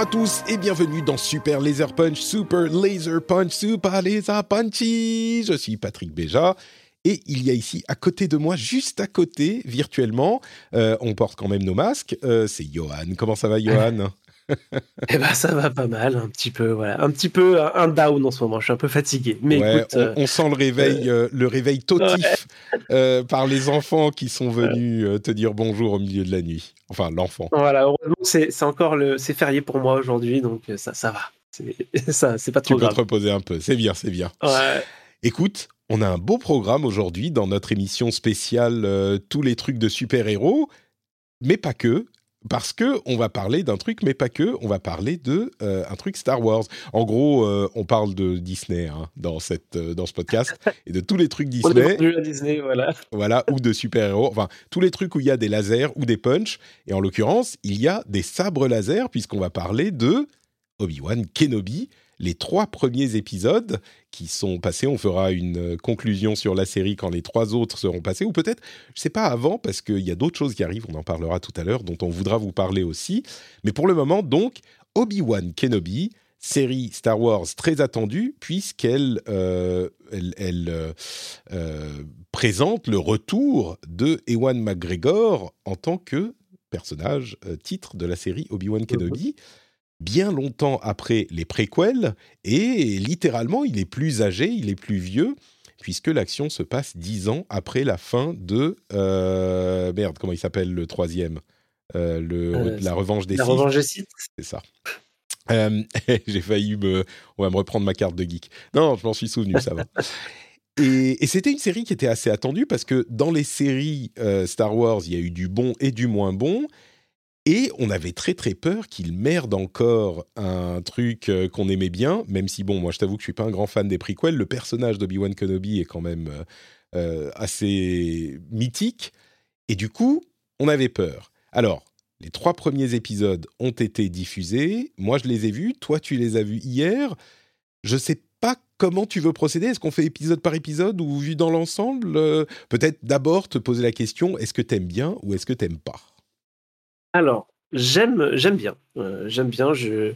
Bonjour à tous et bienvenue dans Super Laser Punch, Super Laser Punch, Super Laser Punchy. Je suis Patrick Béja et il y a ici à côté de moi, juste à côté, virtuellement, euh, on porte quand même nos masques, euh, c'est Johan. Comment ça va Johan? Eh ben ça va pas mal, un petit peu, voilà, un petit peu un down en ce moment. Je suis un peu fatigué, mais Ouais, écoute, on, euh, on sent le réveil, euh, le réveil totif euh, par les enfants qui sont venus euh, te dire bonjour au milieu de la nuit. Enfin, l'enfant. voilà, heureusement c'est c'est encore le, c'est férié pour moi aujourd'hui, donc euh, ça, ça va. C'est ça, c'est pas Tu trop peux te grave. reposer un peu. C'est bien, c'est bien. Ouais. Écoute, on a un beau programme aujourd'hui dans notre émission spéciale euh, Tous les trucs de super-héros, mais pas que. Parce que on va parler d'un truc, mais pas que. On va parler de euh, un truc Star Wars. En gros, euh, on parle de Disney hein, dans cette euh, dans ce podcast et de tous les trucs On Disney, à Disney, voilà. voilà, ou de super-héros. Enfin, tous les trucs où il y a des lasers ou des punchs. Et en l'occurrence, il y a des sabres laser puisqu'on va parler de Obi-Wan Kenobi. Les trois premiers épisodes qui sont passés, on fera une euh, conclusion sur la série quand les trois autres seront passés, ou peut-être, je sais pas avant, parce qu'il y a d'autres choses qui arrivent, on en parlera tout à l'heure, dont on voudra vous parler aussi. Mais pour le moment, donc, Obi-Wan Kenobi, série Star Wars très attendue, puisqu'elle euh, elle, elle, euh, euh, présente le retour de Ewan McGregor en tant que personnage titre de la série Obi-Wan Kenobi. Bien longtemps après les préquels, et littéralement, il est plus âgé, il est plus vieux, puisque l'action se passe dix ans après la fin de... euh, merde, comment il s'appelle le troisième? Euh, le, Euh, La revanche des La Sith, revanche des sites. c'est ça. J'ai failli me, on va me reprendre ma carte de geek. Non, je m'en suis souvenu, ça va. Et, et c'était une série qui était assez attendue parce que dans les séries Star Wars, il y a eu du bon et du moins bon. Et on avait très très peur qu'il merde encore un truc euh, qu'on aimait bien, même si bon, moi je t'avoue que je suis pas un grand fan des prequels. Le personnage d'Obi-Wan Kenobi est quand même euh, euh, assez mythique. Et du coup, on avait peur. Alors, les trois premiers épisodes ont été diffusés. Moi, je les ai vus. Toi, tu les as vus hier. Je sais pas comment tu veux procéder. Est-ce qu'on fait épisode par épisode ou vu dans l'ensemble? Peut-être d'abord te poser la question est-ce que t'aimes bien ou est-ce que t'aimes pas? Alors, j'aime, j'aime bien. Euh, j'aime bien. Je,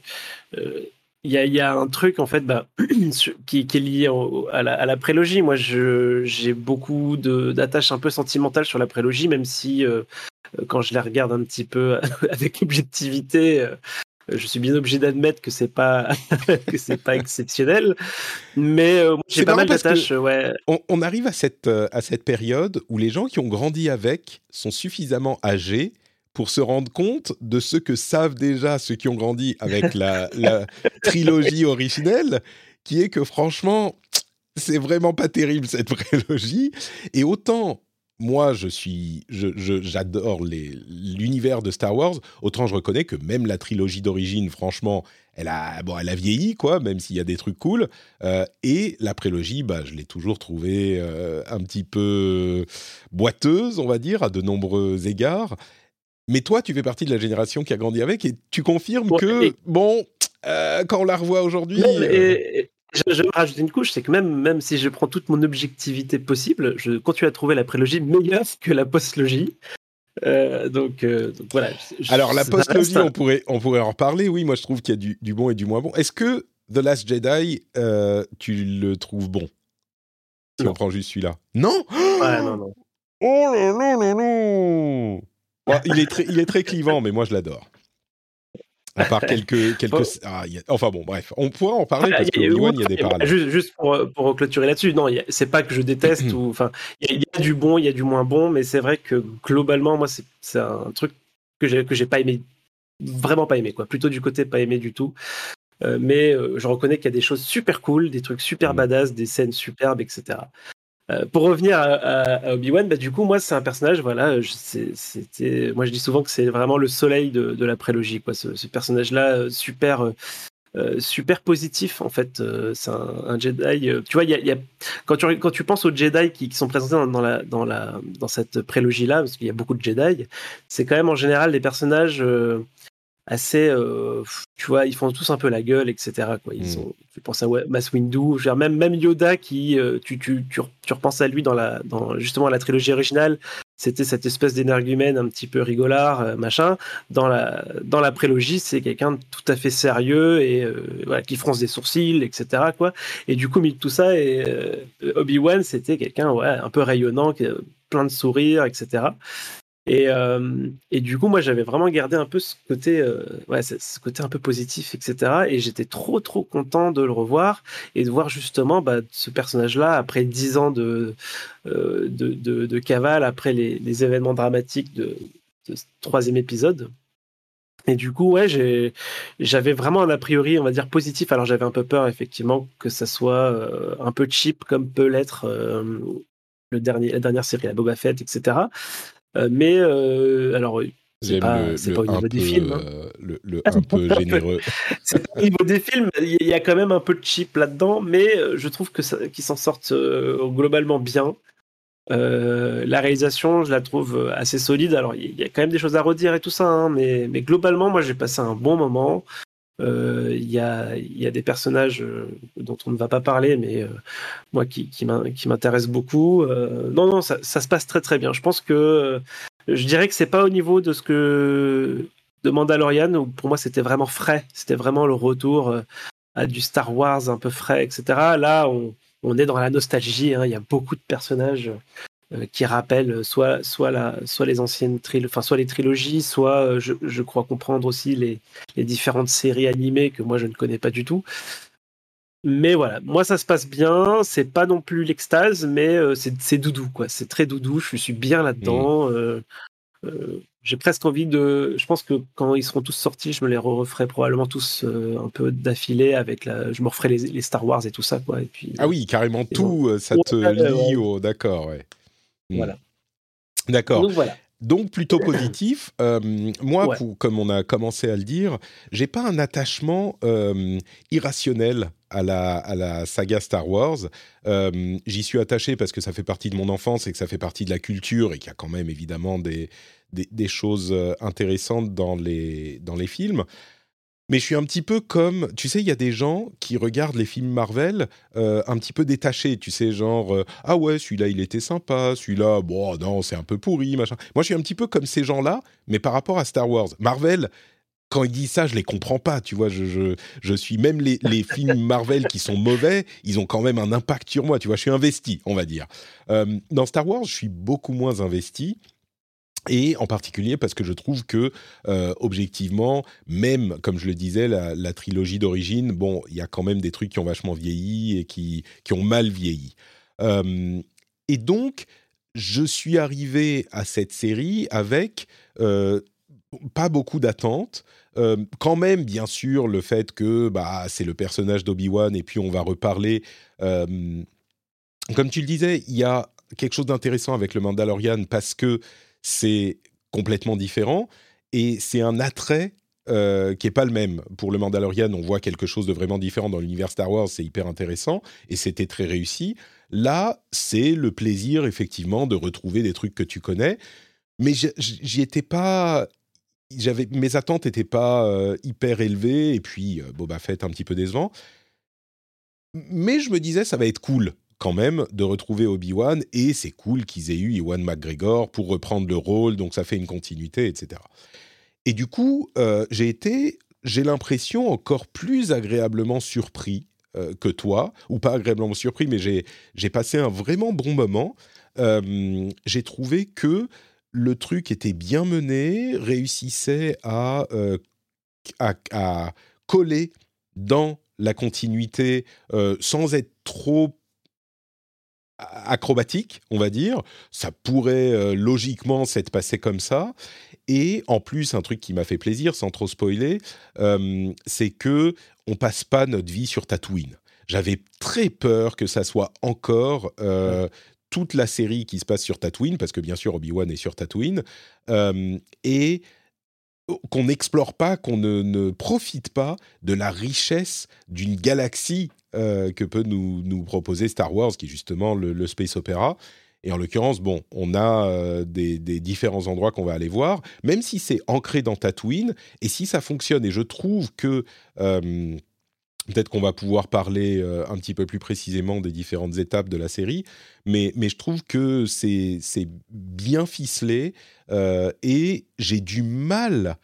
euh, il y, a, il y a un truc en fait bah, qui, qui est lié au- à, la, à la prélogie. Moi, je, j'ai beaucoup de, d'attaches un peu sentimentales sur la prélogie, même si euh, quand je la regarde un petit peu avec objectivité, euh, je suis bien obligé d'admettre que c'est pas que c'est pas exceptionnel. Mais euh, j'ai pas mal d'attaches. Ouais. on, on arrive à cette, à cette période où les gens qui ont grandi avec sont suffisamment âgés pour se rendre compte de ce que savent déjà ceux qui ont grandi avec la, trilogie originelle, qui est que franchement, c'est vraiment pas terrible cette prélogie. Et autant moi, je suis, j'adore l'univers de Star Wars. Autant je reconnais que même la trilogie d'origine, franchement, elle a, bon, elle a vieilli, quoi, même s'il y a des trucs cool. Euh, et la prélogie, bah, je l'ai toujours trouvée euh, un petit peu boiteuse, on va dire, à de nombreux égards. Mais toi, tu fais partie de la génération qui a grandi avec et tu confirmes Ouais, que, et- bon, euh, quand on la revoit aujourd'hui. Euh, et- je, je vais rajouter une couche, c'est que même, même si je prends toute mon objectivité possible, je continue à trouver la prélogie meilleure que la postlogie. Euh, donc, euh, donc voilà. Je- Alors, la postlogie, on pourrait, on pourrait en reparler. Oui, moi, je trouve qu'il y a du, du bon et du moins bon. Est-ce que The Last Jedi, euh, tu le trouves bon? Si Non. on prend juste celui-là. Non? Ouais, non, non. Oh là là là là Bon, il, est très, il est très clivant, mais moi, je l'adore. À part quelques... quelques... Ah, il y a- Enfin bon, bref. On pourra en parler parce Obi-Wan, il y a des parallèles. Juste, juste pour, pour clôturer là-dessus, non, c'est pas que je déteste ou enfin, il y, a- il y a du bon, il y a du moins bon, mais c'est vrai que globalement, moi, c'est c'est un truc que j'ai que j'ai pas aimé, vraiment pas aimé quoi. Plutôt du côté pas aimé du tout. Euh, mais euh, je reconnais qu'il y a des choses super cool, des trucs super badass, des scènes superbes, etc. Euh, pour revenir à, Obi-Wan, bah, du coup, moi, c'est un personnage, voilà, c'était, moi, je dis souvent que c'est vraiment le soleil de, la prélogie, quoi. Ce, personnage-là, super, super positif, en fait. c'est un, Jedi. tu vois, quand, tu, quand tu penses aux Jedi qui, sont présentés dans, la, dans, la, dans cette prélogie-là, parce qu'il y a beaucoup de Jedi, c'est quand même en général des personnages assez, euh, tu vois, ils font tous un peu la gueule, etc. Quoi. Ils mm. tu penses à Mass Windu, même, même Yoda qui, euh, tu, tu, tu, tu, repenses à lui dans la, dans justement la trilogie originale, c'était cette espèce d'énergumène un petit peu rigolard, euh, machin. Dans la, dans la prélogie, c'est quelqu'un de tout à fait sérieux et voilà, qui fronce des sourcils, etc. Quoi. Et du coup, mis tout ça, et Obi-Wan, c'était quelqu'un ouais, un peu rayonnant, plein de sourires, etc. Et, euh, et, du coup, moi, j'avais vraiment gardé un peu ce côté, euh, ouais, ce côté un peu positif, etc. Et j'étais trop, trop content de le revoir et de voir justement bah, ce personnage-là, après dix ans de, euh, de, cavale, après les, événements dramatiques de, ce troisième épisode. Et du coup, ouais, j'avais vraiment un a priori, on va dire, positif. Alors, j'avais un peu peur, effectivement, que ça soit un peu cheap, comme peut l'être le la dernière série, la Boba Fett, etc. Euh, mais euh, alors c'est pas, pas, au niveau des films. Hein. Euh, le, un peu généreux. c'est au niveau des films, il y a quand même un peu de cheap là-dedans, mais je trouve que qu'ils s'en sortent globalement bien. la réalisation, je la trouve assez solide. Alors, il y a quand même des choses à redire et tout ça, hein, mais, mais, globalement, moi, j'ai passé un bon moment. Il y, a, des personnages dont on ne va pas parler, mais moi qui, m'intéressent beaucoup. non, non, ça, se passe très très bien. Je pense que je dirais que c'est pas au niveau de ce que de Mandalorian où pour moi c'était vraiment frais, c'était vraiment le retour à du Star Wars un peu frais, etc. Là, on, est dans la nostalgie. Hein. Il y a beaucoup de personnages euh, qui rappellent soit, soit, la, soit les anciennes trilogies, enfin, soit les trilogies, soit euh, je, je, crois comprendre aussi les, les différentes séries animées que moi je ne connais pas du tout. Mais voilà, moi ça se passe bien, c'est pas non plus l'extase, mais euh, c'est doudou, quoi. C'est très doudou, je suis bien là-dedans. Mmh. Euh, j'ai presque envie de. Je pense que quand ils seront tous sortis, je me les referai probablement tous un peu d'affilée avec la. Je me referai les, les, Star Wars et tout ça, quoi. Et puis, ah oui, carrément tout, ça te lie au. D'accord, ouais. Voilà. D'accord. Donc voilà. Donc plutôt positif. Euh, moi, comme on a commencé à le dire, j'ai pas un attachement euh, irrationnel à la, à la, saga Star Wars. Euh, j'y suis attaché parce que ça fait partie de mon enfance et que ça fait partie de la culture et qu'il y a quand même évidemment des, des, des choses intéressantes dans les, dans les films. Mais je suis un petit peu comme, tu sais, il y a des gens qui regardent les films Marvel euh, un petit peu détachés, tu sais, genre euh, ah ouais, celui-là il était sympa, celui-là bon non c'est un peu pourri machin. Moi je suis un petit peu comme ces gens-là, mais par rapport à Star Wars, Marvel. Quand ils disent ça, je les comprends pas, tu vois. Je, je, je suis même les, les films Marvel qui sont mauvais, ils ont quand même un impact sur moi, tu vois. Je suis investi, on va dire. Euh, dans Star Wars, je suis beaucoup moins investi et en particulier parce que je trouve que euh, objectivement, même comme je le disais, la, trilogie d'origine, bon, il y a quand même des trucs qui ont vachement vieilli et qui, qui ont mal vieilli. Euh, et donc, je suis arrivé à cette série avec euh, pas beaucoup d'attentes. quand même, bien sûr, le fait que bah, c'est le personnage d'Obi-Wan et puis on va reparler. comme tu le disais, il y a quelque chose d'intéressant avec le Mandalorian parce que c'est complètement différent et c'est un attrait euh, qui est pas le même. Pour le Mandalorian, on voit quelque chose de vraiment différent dans l'univers Star Wars, c'est hyper intéressant et c'était très réussi. Là, c'est le plaisir effectivement de retrouver des trucs que tu connais, mais j'y étais pas. J'avais mes attentes n'étaient pas euh, hyper élevées et puis euh, Boba Fett un petit peu décevant. Mais je me disais ça va être cool quand même de retrouver Obi-Wan et c'est cool qu'ils aient eu Ewan McGregor pour reprendre le rôle, donc ça fait une continuité, etc. Et du coup, euh, j'ai été, j'ai l'impression, encore plus agréablement surpris euh, que toi, ou pas agréablement surpris, mais j'ai passé un vraiment bon moment. Euh, j'ai trouvé que le truc était bien mené, réussissait à, à coller dans la continuité sans être trop acrobatique, on va dire. Ça pourrait logiquement s'être passé comme ça. Et en plus, un truc qui m'a fait plaisir, sans trop spoiler, c'est que on passe pas notre vie sur Tatooine. J'avais très peur que ça soit encore toute la série qui se passe sur Tatooine, parce que bien sûr Obi-Wan est sur Tatooine, euh, et qu'on n'explore pas, qu'on ne, profite pas de la richesse d'une galaxie euh, que peut nous, nous, proposer Star Wars, qui est justement le, space opéra. Et en l'occurrence, bon, on a euh, des, des, différents endroits qu'on va aller voir, même si c'est ancré dans Tatooine, et si ça fonctionne. Et je trouve que Peut-être qu'on va pouvoir parler euh, un petit peu plus précisément des différentes étapes de la série, mais, je trouve que c'est bien ficelé euh, et j'ai du mal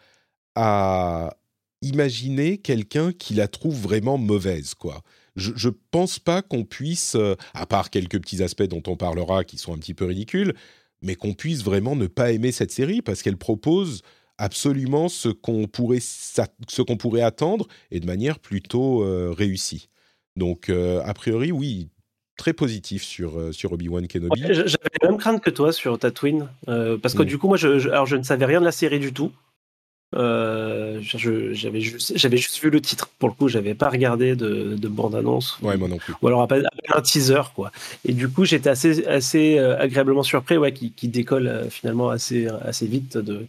à imaginer quelqu'un qui la trouve vraiment mauvaise, quoi. Je, je pense pas qu'on puisse, euh, à part quelques petits aspects dont on parlera qui sont un petit peu ridicules, mais qu'on puisse vraiment ne pas aimer cette série parce qu'elle propose absolument ce qu'on pourrait, ce qu'on pourrait attendre et de manière plutôt euh, réussie. Donc, euh, a priori, oui, très positif sur, euh, sur Obi-Wan Kenobi. J'avais la même crainte que toi sur Tatooine, parce que mm. du coup, moi, je, alors, je ne savais rien de la série du tout. j'avais juste, juste vu le titre. Pour le coup, j'avais pas regardé de, de bande-annonce. Ouais, moi non plus. Ou alors un teaser, quoi. Et du coup, j'étais assez, assez agréablement surpris, ouais, qui, qui décolle finalement assez, assez vite de,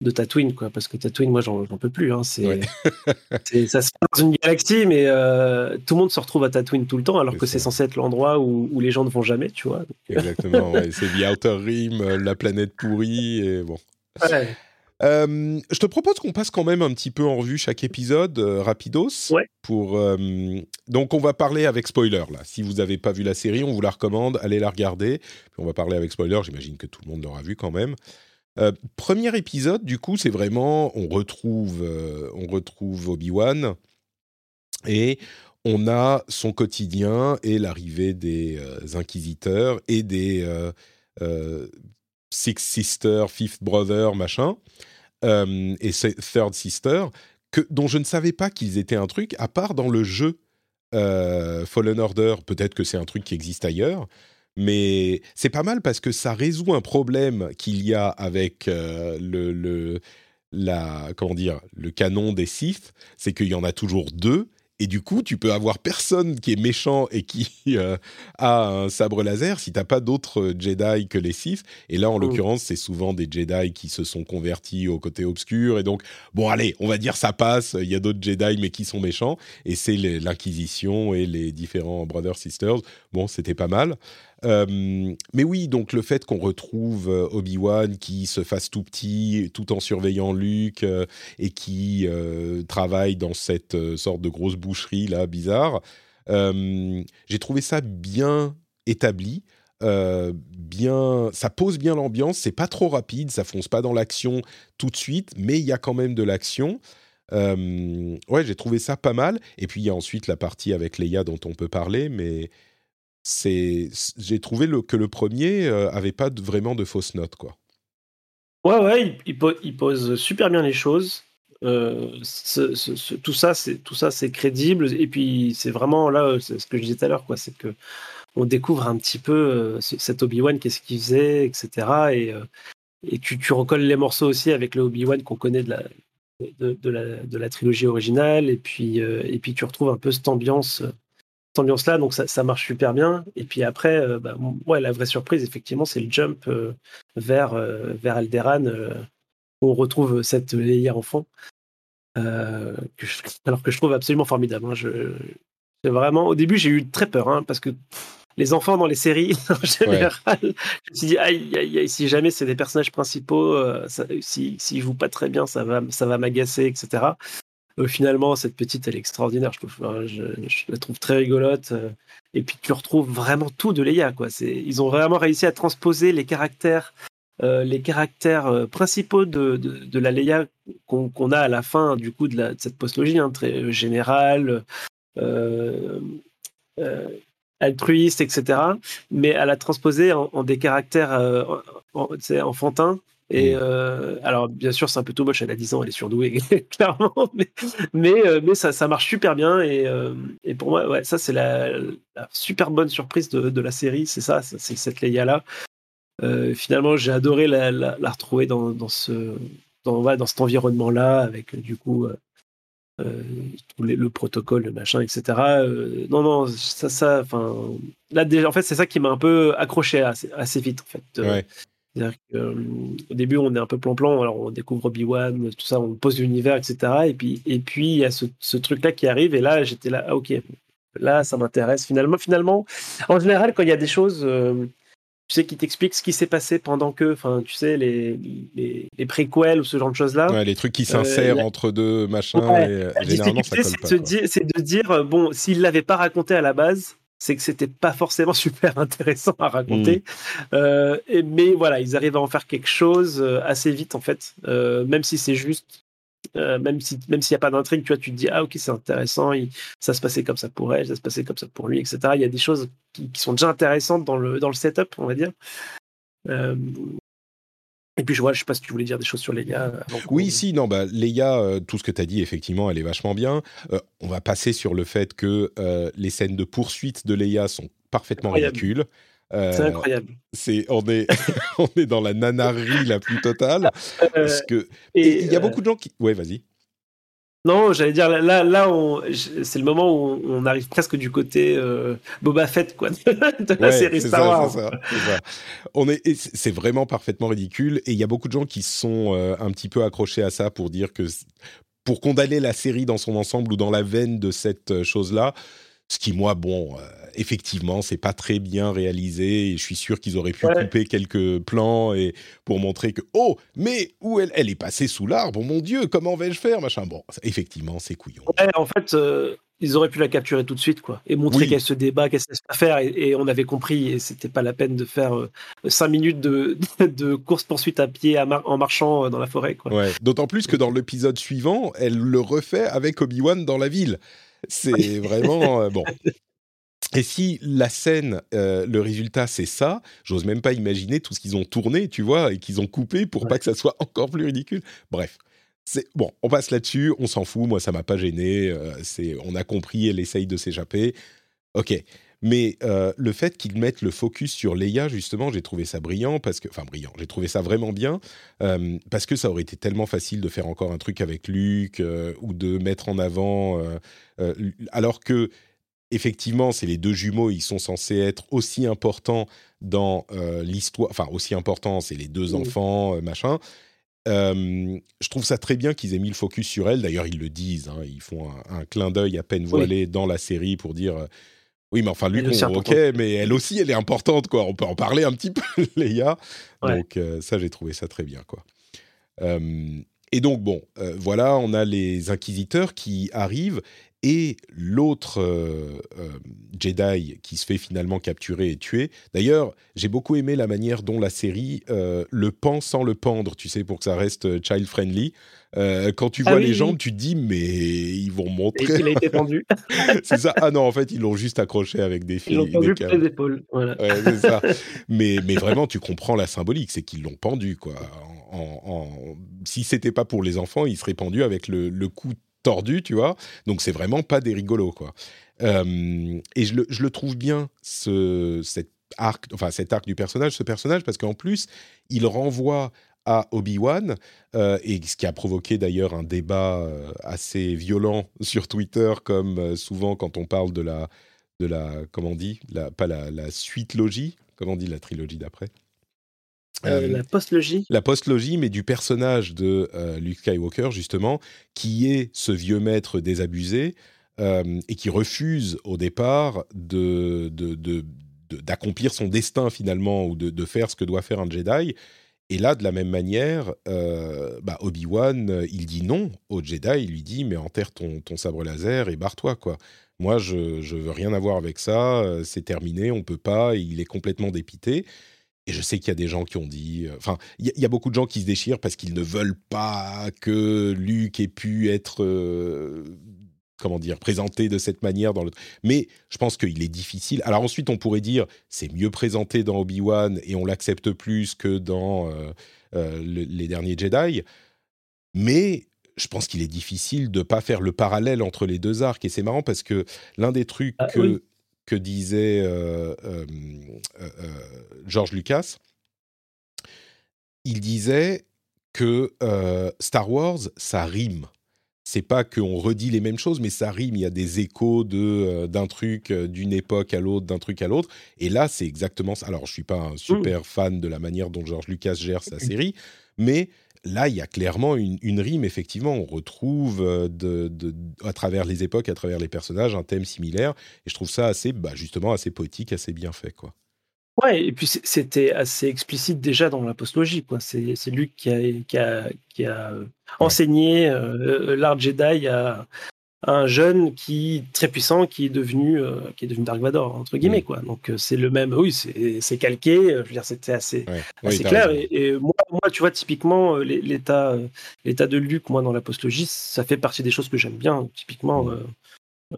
de Tatooine, quoi, parce que Tatooine, moi, j'en peux plus. Hein, c'est, ça se passe dans une galaxie, mais euh, tout le monde se retrouve à Tatooine tout le temps, alors que c'est censé être l'endroit où, les gens ne vont jamais, tu vois. Exactement, c'est The Outer Rim, euh, la planète pourrie, et bon. Euh, je te propose qu'on passe quand même un petit peu en revue chaque épisode, rapidos. Pour, donc, on va parler avec spoiler, là. Si vous n'avez pas vu la série, on vous la recommande, allez la regarder. Puis on va parler avec spoiler, j'imagine que tout le monde l'aura vu quand même. Euh, premier épisode, du coup, c'est vraiment on retrouve euh, on retrouve Obi-Wan et on a son quotidien et l'arrivée des euh, inquisiteurs et des Six Sisters, Fifth Brother, machin, et Third Sister, que, dont je ne savais pas qu'ils étaient un truc, à part dans le jeu Fallen Order, peut-être que c'est un truc qui existe ailleurs, mais c'est pas mal parce que ça résout un problème qu'il y a avec euh, le, le, la, comment dire, le canon des Sith, c'est qu'il y en a toujours deux et du coup, tu peux avoir personne qui est méchant et qui euh, a un sabre laser si t'as pas d'autres Jedi que les Sith. Et là, en mmh. l'occurrence, c'est souvent des Jedi qui se sont convertis au côté obscur. Et donc, bon, allez, on va dire ça passe. Il y a d'autres Jedi, mais qui sont méchants. Et c'est l'Inquisition et les différents Brothers Sisters. Bon, c'était pas mal. Euh, mais oui, donc le fait qu'on retrouve euh, Obi-Wan qui se fasse tout petit tout en surveillant Luke euh, et qui travaille dans cette sorte de grosse boucherie là bizarre, j'ai trouvé ça bien établi. bien, ça pose bien l'ambiance, c'est pas trop rapide, ça fonce pas dans l'action tout de suite, mais il y a quand même de l'action. ouais, j'ai trouvé ça pas mal. Et puis il y a ensuite la partie avec Leia dont on peut parler, mais c'est j'ai trouvé le, que le premier euh, avait pas vraiment de fausses notes quoi. Ouais ouais, il, pose super bien les choses. Euh, tout ça c'est tout ça c'est crédible et puis c'est vraiment là ce que je disais tout à l'heure quoi, c'est que on découvre un petit peu euh, cet Obi Wan qu'est-ce qu'il faisait etc et tu, recolles les morceaux aussi avec le Obi Wan qu'on connaît de la de, de, la, de la trilogie originale et puis et puis tu retrouves un peu cette ambiance ambiance-là, donc ça, marche super bien. Et puis après, euh, bah, ouais, la vraie surprise, effectivement, c'est le jump euh, vers, euh, vers Alderan, où on retrouve cette Leia enfant, alors que je trouve absolument formidable. Hein. Je, vraiment, au début, j'ai eu très peur, hein, parce que les enfants dans les séries, en général, je me suis dit, aïe, aïe, si jamais c'est des personnages principaux, s'ils si, jouent pas très bien, ça va, ça va m'agacer, etc. Euh, finalement, cette petite, elle est extraordinaire. Je, la trouve très rigolote. Euh, et puis, tu retrouves vraiment tout de Leia. Quoi. Ils ont vraiment réussi à transposer les caractères, euh, caractères principaux de, la Leia qu'on a à la fin du coup de cette postlogie, hein, très générale, altruiste, etc. Mais à la transposer en, des caractères enfantins Et euh, alors, bien sûr, c'est un peu too much. Elle a 10 ans, elle est surdouée, clairement. Mais, mais, euh, mais ça, ça, marche super bien. Et, euh, et pour moi, ouais, ça, c'est la, la, super bonne surprise de, de la série. C'est ça, c'est cette Leia-là. Euh, finalement, j'ai adoré la, la, la, retrouver dans, dans, ce, dans, ouais, dans cet environnement-là, avec du coup. Les, le protocole, le machin, etc. non, non, ça, ça, enfin, là, déjà, en fait, c'est ça qui m'a un peu accroché assez, assez vite, en fait. Ouais. C'est-à-dire qu'au euh, début, on est un peu plan-plan, alors on découvre Obi-Wan, tout ça, on pose l'univers, etc. Et puis, et puis il y a ce, ce truc-là qui arrive, et là, j'étais là, ah, ok, là, ça m'intéresse. Finalement, finalement, en général, quand il y a des choses, euh, tu sais, qui t'expliquent ce qui s'est passé pendant que, enfin, tu sais, les, les, les, préquels ou ce genre de choses-là. Ouais, les trucs qui s'insèrent euh, entre deux machins, ouais, et, la ça colle pas. C'est de dire, bon, s'il l'avait pas raconté à la base, c'est que c'était pas forcément super intéressant à raconter. Mmh. Euh, et, mais voilà, ils arrivent à en faire quelque chose euh, assez vite en fait, euh, même si c'est juste. Euh, même si même s'il n'y a pas d'intrigue, tu vois, tu te dis ah ok c'est intéressant, il, ça se passait comme ça pour elle, ça se passait comme ça pour lui, etc. Il y a des choses qui, qui sont déjà intéressantes dans le dans le setup, on va dire. Euh, et puis je vois, je sais pas si tu voulais dire des choses sur Leia. Oui, si, non, bah Leia, euh, tout ce que tu as dit, effectivement, elle est vachement bien. Euh, on va passer sur le fait que euh, les scènes de poursuite de Leia sont parfaitement incroyable. ridicules. c'est incroyable. C'est, on est, on est dans la nanarie la plus totale. parce que il y a beaucoup de gens qui. Ouais, vas-y. Non, j'allais dire là, là, c'est le moment où on arrive presque du côté euh, Boba Fett, quoi, de la ouais, série Star Wars. Ça, ça. On est, c'est vraiment parfaitement ridicule, et il y a beaucoup de gens qui sont euh, un petit peu accrochés à ça pour dire que, pour condamner la série dans son ensemble ou dans la veine de cette euh, chose-là, ce qui moi, bon, euh, effectivement, c'est pas très bien réalisé. Et je suis sûr qu'ils auraient pu ouais. couper quelques plans et pour montrer que oh, mais où elle, elle est passée sous l'arbre. Mon Dieu, comment vais-je faire, machin. Bon, effectivement, c'est couillon. Ouais, en fait. Euh, ils auraient pu la capturer tout de suite, quoi, et montrer oui. qu'elle se débat, qu'elle sait pas faire, et, et, on avait compris, et c'était pas la peine de faire euh, cinq minutes de, de course poursuite à pied à mar en marchant euh, dans la forêt, quoi. Ouais. D'autant plus que dans l'épisode suivant, elle le refait avec Obi Wan dans la ville. C'est vraiment euh, bon. Et si la scène, euh, le résultat, c'est ça, j'ose même pas imaginer tout ce qu'ils ont tourné, tu vois, et qu'ils ont coupé pour ouais. pas que ça soit encore plus ridicule. Bref. C'est bon, on passe là-dessus, on s'en fout, moi ça m'a pas gêné, euh, c'est on a compris, elle essaye de s'échapper. OK. Mais euh, le fait qu'ils mettent le focus sur Leia, justement, j'ai trouvé ça brillant, parce que, enfin brillant, j'ai trouvé ça vraiment bien, euh, parce que ça aurait été tellement facile de faire encore un truc avec Luke, ou de mettre en avant, alors que, effectivement, c'est les deux jumeaux, ils sont censés être aussi importants dans l'histoire, enfin aussi importants, c'est les deux mmh. enfants, machin. Euh, je trouve ça très bien qu'ils aient mis le focus sur elle. D'ailleurs, ils le disent. Hein, ils font un, un clin d'œil à peine voilé oui. dans la série pour dire euh, oui, mais enfin, lui, ok, mais elle aussi, elle est importante, quoi. On peut en parler un petit peu, Léa. Ouais. Donc, euh, ça, j'ai trouvé ça très bien, quoi. Euh, et donc, bon, voilà, on a les inquisiteurs qui arrivent et l'autre euh, euh, Jedi qui se fait finalement capturer et tuer. D'ailleurs, j'ai beaucoup aimé la manière dont la série euh, le pend sans le pendre, tu sais, pour que ça reste child friendly. Quand tu vois ah oui, les jambes, tu te dis mais ils vont montrer. Et il a été pendu. c'est ça. Ah non, en fait, ils l'ont juste accroché avec des fils. Ils l'ont pendu les épaules. Voilà. Ouais, c'est ça. mais, mais vraiment, tu comprends la symbolique, c'est qu'ils l'ont pendu quoi. En, en, en... Si c'était pas pour les enfants, il serait pendu avec le, le cou tordu, tu vois. Donc c'est vraiment pas des rigolos, quoi. Euh, et je le, je le, trouve bien, ce, cet arc, enfin cet arc du personnage, ce personnage, parce qu'en plus, il renvoie à Obi-Wan, euh, et ce qui a provoqué d'ailleurs un débat euh, assez violent sur Twitter, comme souvent quand on parle de la, de la comment on dit, la, pas la, la suite logie, comment on dit la trilogie d'après? Euh, la post-logie La post-logie, mais du personnage de euh, Luke Skywalker, justement, qui est ce vieux maître désabusé euh, et qui refuse au départ de, de, de, d'accomplir son destin finalement ou de, faire ce que doit faire un Jedi. Et là, de la même manière, bah, Obi-Wan, il dit non au Jedi, il lui dit mais enterre ton, ton sabre laser et barre-toi quoi. Moi, je, je veux rien avoir avec ça, c'est terminé, on peut pas. il est complètement dépité. Et je sais qu'il y a des gens qui ont dit. Enfin, il y, y, a beaucoup de gens qui se déchirent parce qu'ils ne veulent pas que Luke ait pu être. Euh, comment dire, présenté de cette manière dans le. Mais je pense qu'il est difficile. Alors ensuite, on pourrait dire c'est mieux présenté dans Obi-Wan et on l'accepte plus que dans. Euh, les derniers Jedi. Mais je pense qu'il est difficile de pas faire le parallèle entre les deux arcs. Et c'est marrant parce que l'un des trucs ah, que, que disait euh, euh, euh, George Lucas, il disait que Star Wars, ça rime. C'est pas qu'on redit les mêmes choses, mais ça rime. Il y a des échos de d'un truc d'une époque à l'autre, d'un truc à l'autre. Et là, c'est exactement ça. Alors, je suis pas un super mmh. fan de la manière dont George Lucas gère sa série, mais là, il y a clairement une, rime, effectivement. On retrouve euh, de, à travers les époques, à travers les personnages, un thème similaire. Et je trouve ça assez, bah, justement, assez poétique, assez bien fait. Quoi. Ouais, et puis c'était assez explicite déjà dans la postlogie. C'est Luc qui a, qui a, qui a enseigné euh, l'art Jedi à, un jeune qui très puissant qui est devenu euh, qui est devenu Dark Vador entre guillemets mm. quoi donc euh, c'est le même oui c'est calqué euh, je veux dire c'était assez assez clair et, moi, moi, tu vois typiquement l'état l'état de Luke moi dans la postlogie ça fait partie des choses que j'aime bien typiquement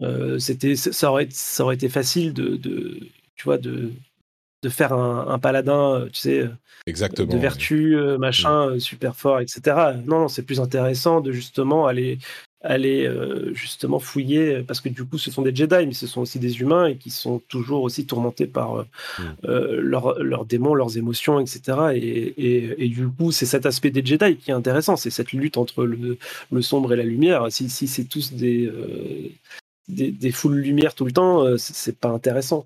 mm. c'était ça aurait ça aurait été facile de, de tu vois de de faire un, un, paladin, tu sais, Exactement, de vertu, machin, mm. super fort, etc. Non, non c'est plus intéressant de justement aller aller euh, justement fouiller, parce que du coup, ce sont des Jedi, mais ce sont aussi des humains et qui sont toujours aussi tourmentés par euh, mm. euh, leurs démons, leurs émotions, etc. Et, du coup, c'est cet aspect des Jedi qui est intéressant, c'est cette lutte entre le, sombre et la lumière. Si, si c'est tous des, des, foules lumière tout le temps, c'est pas intéressant.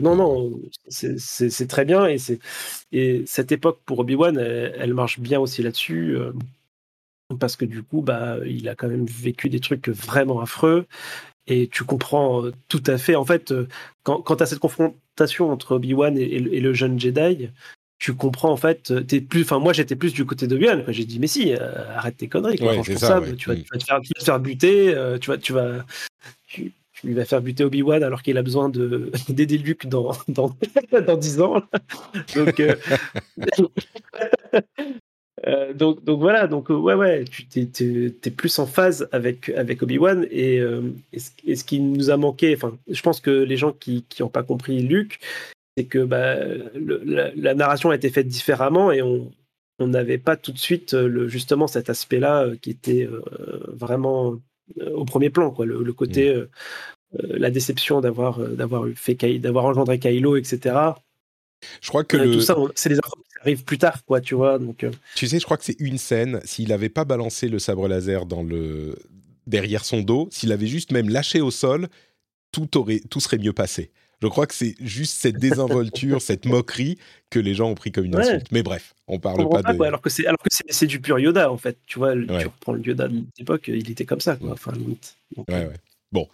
non, non, c'est très bien et, et cette époque pour Obi-Wan, elle, marche bien aussi là-dessus parce que du coup, bah, il a quand même vécu des trucs vraiment affreux. Et tu comprends euh, tout à fait. En fait, euh, quand, quand tu as cette confrontation entre Obi-Wan et, le jeune Jedi, tu comprends en fait. Euh, es plus, enfin, moi, j'étais plus du côté d'Obi-Wan. J'ai dit, mais si, arrête tes conneries. tu, vas, te faire, buter. tu vas, tu vas, tu, lui vas faire buter Obi-Wan alors qu'il a besoin d'aider Luke dans, dans, dans 10 ans. Donc, euh, donc, donc voilà, donc euh, ouais, ouais, tu es, plus en phase avec, avec Obi-Wan et, euh, et, ce, qui nous a manqué, enfin, je pense que les gens qui n'ont pas compris Luke, c'est que bah, la, narration a été faite différemment et on n'avait pas tout de suite le, justement cet aspect-là qui était vraiment au premier plan, quoi, le, côté, mm. la déception d'avoir d'avoir fait d'avoir engendré Kylo, etc. Je crois que tout ça, c'est des infos qui arrivent plus tard, quoi, tu vois. Donc, euh. tu sais, je crois que c'est une scène. S'il n'avait pas balancé le sabre laser dans le derrière son dos, s'il avait juste même lâché au sol, tout aurait, tout serait mieux passé. Je crois que c'est juste cette désinvolture, cette moquerie que les gens ont pris comme une insulte. Mais bref, on parle pas, de. alors que c'est alors que c'est du pur Yoda en fait. Tu vois, tu reprends le Yoda de l'époque, il était comme ça, quoi. Enfin, limite. ouais, euh. ouais. Bon,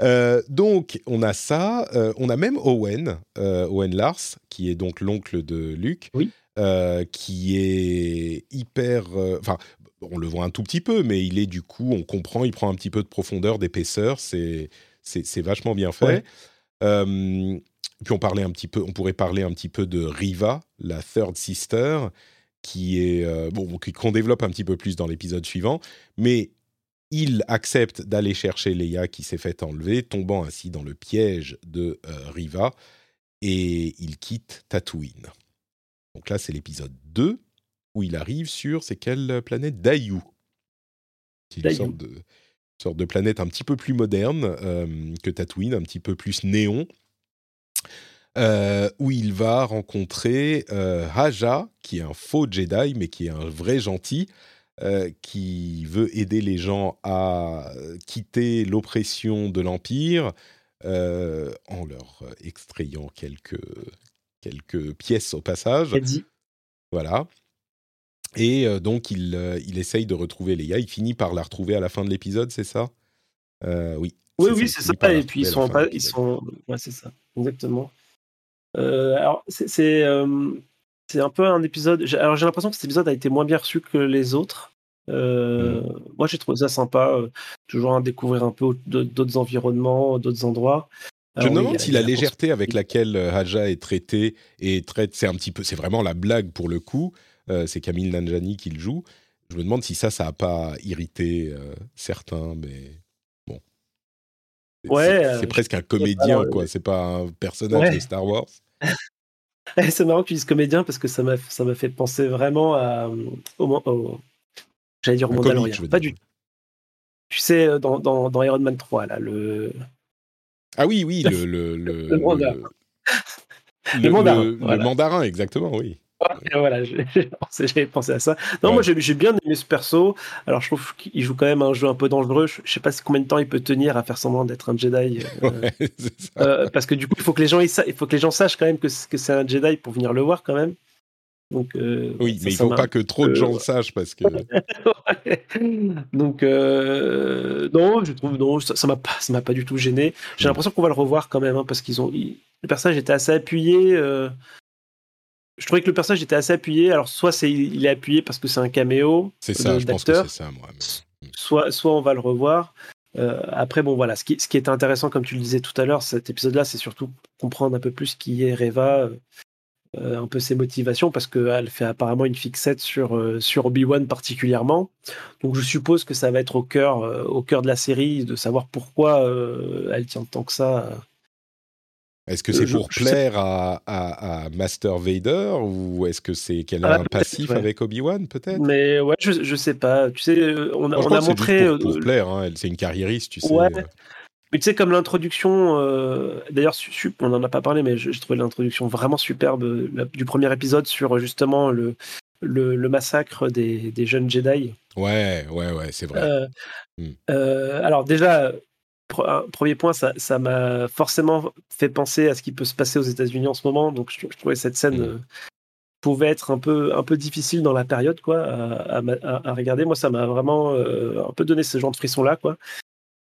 euh, donc on a ça, euh, on a même Owen, euh, Owen Lars, qui est donc l'oncle de Luke, qui est hyper, enfin, on le voit un tout petit peu, mais il est du coup, on comprend, il prend un petit peu de profondeur, d'épaisseur, c'est c'est vachement bien fait. puis on parlait un petit peu, on pourrait parler un petit peu de Riva, la third sister, qui est bon, qu'on développe un petit peu plus dans l'épisode suivant, mais il accepte d'aller chercher Leia qui s'est fait enlever, tombant ainsi dans le piège de euh, Riva, et il quitte Tatooine. Donc là, c'est l'épisode 2, où il arrive sur, c'est quelle planète? Dayu. C'est une sorte de, sorte de, planète un petit peu plus moderne euh, que Tatooine, un petit peu plus néon. Euh, où il va rencontrer Haja, qui est un faux Jedi, mais qui est un vrai gentil, euh, qui veut aider les gens à quitter l'oppression de l'Empire euh, en leur extrayant quelques, quelques pièces au passage. Voilà. Et euh, donc, il, il essaye de retrouver Leia. Il finit par la retrouver à la fin de l'épisode, c'est ça? Oui. Oui, oui, c'est ça. Et puis, ils sont, pas, ils sont... Ouais, c'est ça. Exactement. alors, c'est c'est un peu un épisode. Alors j'ai l'impression que cet épisode a été moins bien reçu que les autres. Euh, mm. Moi j'ai trouvé ça sympa, euh, toujours à découvrir un peu d'autres environnements, d'autres endroits. Je me demande si la légèreté avec laquelle euh, Haja est traitée et traite, c'est un petit peu, c'est vraiment la blague pour le coup. c'est Camille Nanjani qui le joue. Je me demande si ça, ça a pas irrité certains, mais bon. Ouais. C'est presque un comédien, quoi. C'est pas un personnage de Star Wars. c'est marrant que tu dises comédien parce que ça m'a ça m'a fait penser vraiment à au, au j'allais dire au Mandalorian. Pas du Tu sais dans, dans, dans, Iron Man 3 là le Ah oui oui le le le, le, le, mandarin, le mandarin exactement oui voilà, j'avais pensé à ça. Non, moi j'ai bien aimé ce perso. Alors je trouve qu'il joue quand même un jeu un peu dangereux. Je, sais pas combien de temps il peut tenir à faire semblant d'être un Jedi. Euh, euh, parce que du coup, il faut que les gens, il faut que les gens sachent quand même que, que c'est un Jedi pour venir le voir quand même. Donc, euh, oui, mais il faut pas que trop de gens le sachent parce que. Donc non, je trouve non, ça m'a pas, ça m'a pas du tout gêné. J'ai l'impression qu'on va le revoir quand même hein, parce qu'ils ont, le personnage était assez appuyé je trouvais que le personnage était assez appuyé. Alors, soit c'est il est appuyé parce que c'est un caméo. C'est ça, je pense que c'est ça, moi. Soit, soit on va le revoir. Euh, après, bon, voilà, ce qui, ce qui est intéressant, comme tu le disais tout à l'heure, cet épisode-là, c'est surtout comprendre un peu plus qui est Reva, euh, un peu ses motivations, parce qu'elle fait apparemment une fixette sur, euh, sur Obi-Wan particulièrement. Donc, je suppose que ça va être au cœur, au cœur de la série, de savoir pourquoi elle tient tant que ça est-ce que c'est pour plaire à, Master Vader ou est-ce que c'est qu'elle a ah, un passif avec Obi-Wan peut-être? Mais ouais, je, je sais pas. Tu sais, euh, on, a montré. Pour, pour, euh, plaire, hein. c'est une carriériste, tu sais. Mais tu sais, comme l'introduction, euh, d'ailleurs, on n'en a pas parlé, mais j'ai trouvé l'introduction vraiment superbe du premier épisode sur justement le, le, massacre des, des, jeunes Jedi. Ouais, ouais, ouais, c'est vrai. Hmm. alors déjà, premier point, ça m'a forcément fait penser à ce qui peut se passer aux États-Unis en ce moment. Donc, je, trouvais cette scène mm. euh, pouvait être un peu, un peu difficile dans la période, quoi, à, à, regarder. Moi, ça m'a vraiment euh, un peu donné ce genre de frisson-là, quoi.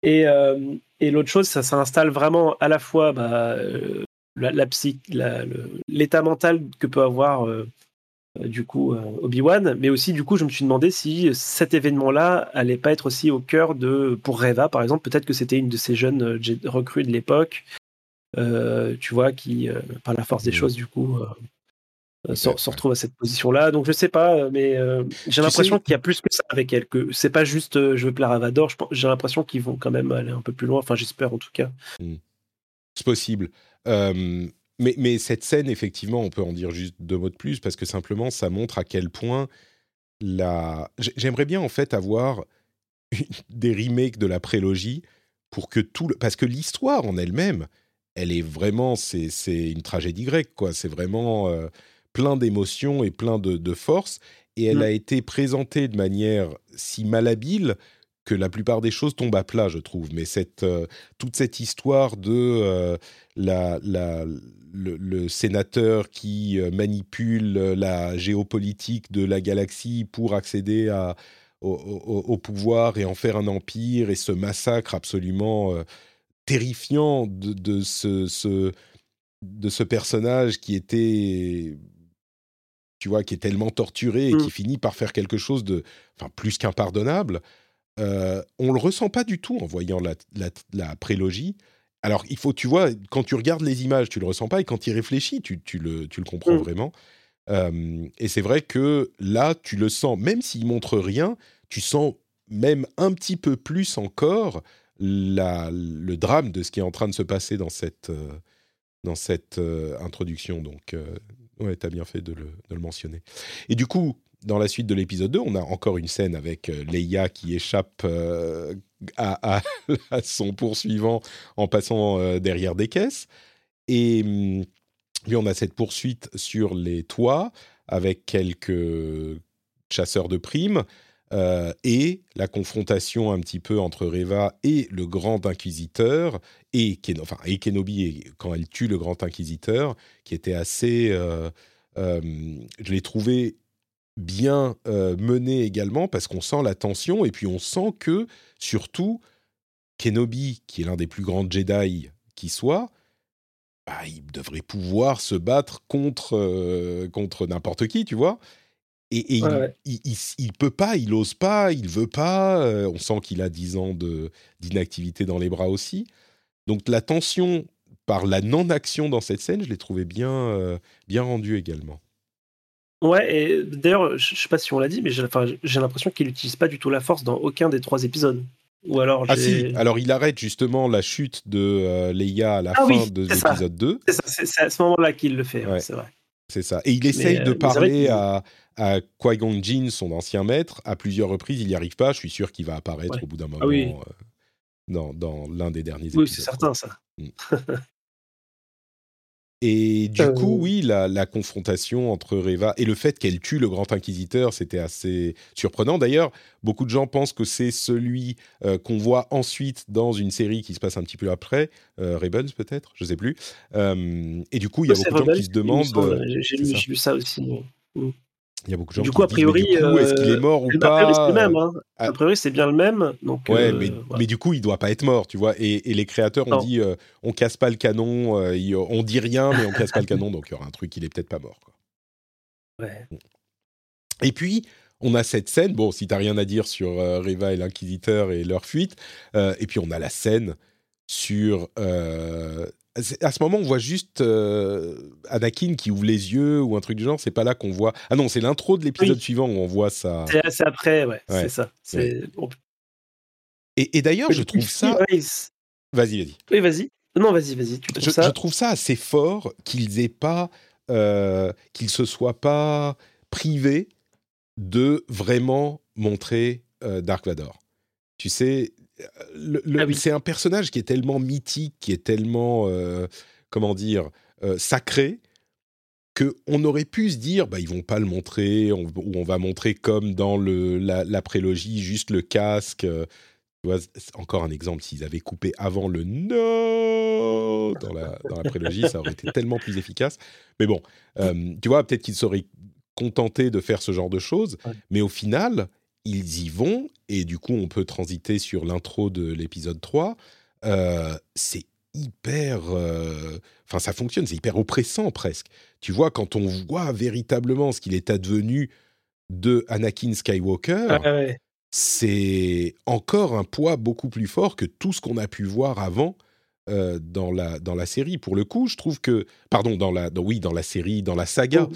Et, euh, et l'autre chose, ça s'installe vraiment à la fois bah, la, la l'état mental que peut avoir euh, du coup euh, Obi-Wan, mais aussi du coup je me suis demandé si cet événement-là allait pas être aussi au cœur de pour Reva par exemple, peut-être que c'était une de ces jeunes euh, recrues de l'époque, tu vois, qui par la force des choses du coup se, retrouve à cette position-là. Donc je sais pas, mais j'ai l'impression qu'il y a plus que ça avec elle, que c'est pas juste je veux plaire à Vador. J'ai l'impression qu'ils vont quand même aller un peu plus loin. Enfin j'espère en tout cas. Hmm. C'est possible. Mais, cette scène, effectivement, on peut en dire juste deux mots de plus parce que simplement, ça montre à quel point la. J'aimerais bien en fait avoir des remakes de la prélogie pour que tout le... parce que l'histoire en elle-même, elle est vraiment c'est une tragédie grecque quoi. C'est vraiment euh, plein d'émotions et plein de, de force et elle mmh. a été présentée de manière si malhabile que la plupart des choses tombent à plat, je trouve. Mais cette, euh, toute cette histoire de euh, la, la, le, sénateur qui euh, manipule la géopolitique de la galaxie pour accéder à, au, pouvoir et en faire un empire et ce massacre absolument terrifiant de, de ce, ce, de ce personnage qui était tu vois, qui est tellement torturé et qui mmh. finit par faire quelque chose de, enfin, plus qu'impardonnable. Euh, on le ressent pas du tout en voyant la, la, prélogie. Alors, il faut, tu vois, quand tu regardes les images, tu le ressens pas, et quand tu y réfléchis, tu, le, tu le, comprends mm. vraiment. Euh, et c'est vrai que là, tu le sens, même s'il montre rien, tu sens même un petit peu plus encore la, le drame de ce qui est en train de se passer dans cette, euh, dans cette euh, introduction. Donc, ouais, tu as bien fait de le, de le mentionner. Et du coup, dans la suite de l'épisode 2, on a encore une scène avec euh, Leia qui échappe euh, à, son poursuivant en passant euh, derrière des caisses. Et hum, puis on a cette poursuite sur les toits avec quelques chasseurs de primes et la confrontation un petit peu entre Reva et le grand inquisiteur et, Kenobi quand elle tue le grand inquisiteur qui était assez... je l'ai trouvé bien euh, mené également parce qu'on sent la tension et puis on sent que surtout Kenobi, qui est l'un des plus grands Jedi qui soit, bah, il devrait pouvoir se battre contre, euh, contre n'importe qui, tu vois. Et, il, ne peut pas, il ose pas, il veut pas. Euh, on sent qu'il a 10 ans d'inactivité dans les bras aussi. Donc la tension par la non-action dans cette scène, je l'ai trouvé bien, bien rendue également. Ouais, et d'ailleurs, je sais pas si on l'a dit, mais j'ai l'impression qu'il n'utilise pas du tout la force dans aucun des trois épisodes. Ou alors ah si, alors il arrête justement la chute de euh, Leia à la ah fin de l'épisode 2. C'est à ce moment-là qu'il le fait, c'est vrai. C'est ça. Et il essaye de parler à, à Qui-Gon Jinn, son ancien maître, à plusieurs reprises. Il n'y arrive pas. Je suis sûr qu'il va apparaître au bout d'un ah moment dans, dans l'un des derniers épisodes. Oui, c'est certain, ça. Mm. Et du euh, coup, oui, la, confrontation entre Reva et le fait qu'elle tue le Grand Inquisiteur, c'était assez surprenant. D'ailleurs, beaucoup de gens pensent que c'est celui euh, qu'on voit ensuite dans une série qui se passe un petit peu après, euh, Rebels peut-être, je sais plus. et du coup, il y a beaucoup de gens qui se demandent. J'ai lu, ça aussi. Mm. Il y a beaucoup de gens du coup, a priori, est-ce qu'il est euh, mort ou pas c'est le même. Hein. Ah. A priori, c'est bien le même. Donc, ouais, euh, mais, du coup, il doit pas être mort, tu vois. Et, les créateurs ont dit, euh, on casse pas le canon, on dit rien, mais on casse pas le canon, donc il y aura un truc, il est peut-être pas mort. Quoi. Ouais. Et puis, on a cette scène. Bon, si t'as rien à dire sur Reva et l'inquisiteur et leur fuite, et puis on a la scène sur à ce moment, on voit juste euh, Anakin qui ouvre les yeux ou un truc du genre. C'est pas là qu'on voit. Ah non, c'est l'intro de l'épisode suivant où on voit ça. C'est après, ouais. C'est ça. Et, d'ailleurs, je trouve ça. Vas-y, vas-y. Oui, vas-y. Non, vas-y, vas-y. Je, je, trouve ça assez fort qu'ils aient pas, euh, qu'ils se soient pas privés de vraiment montrer euh, Dark Vador. Tu sais, ah c'est un personnage qui est tellement mythique, qui est tellement, euh, comment dire, euh, sacré, qu'on aurait pu se dire, bah, ils vont pas le montrer, ou on va montrer comme dans le, la, prélogie, juste le casque. Euh, encore un exemple, s'ils avaient coupé avant le no dans la, dans la prélogie, ça aurait été tellement plus efficace. Mais bon, tu vois, peut-être qu'ils seraient contentés de faire ce genre de choses, mais au final, ils y vont, et du coup, on peut transiter sur l'intro de l'épisode 3. Euh, c'est hyper. Euh, enfin, ça fonctionne, c'est hyper oppressant presque. Tu vois, quand on voit véritablement ce qu'il est advenu de Anakin Skywalker, ah c'est encore un poids beaucoup plus fort que tout ce qu'on a pu voir avant. Euh, dans, la, dans la série. Pour le coup, je trouve que... Pardon, dans la, oui, dans la série, dans la saga.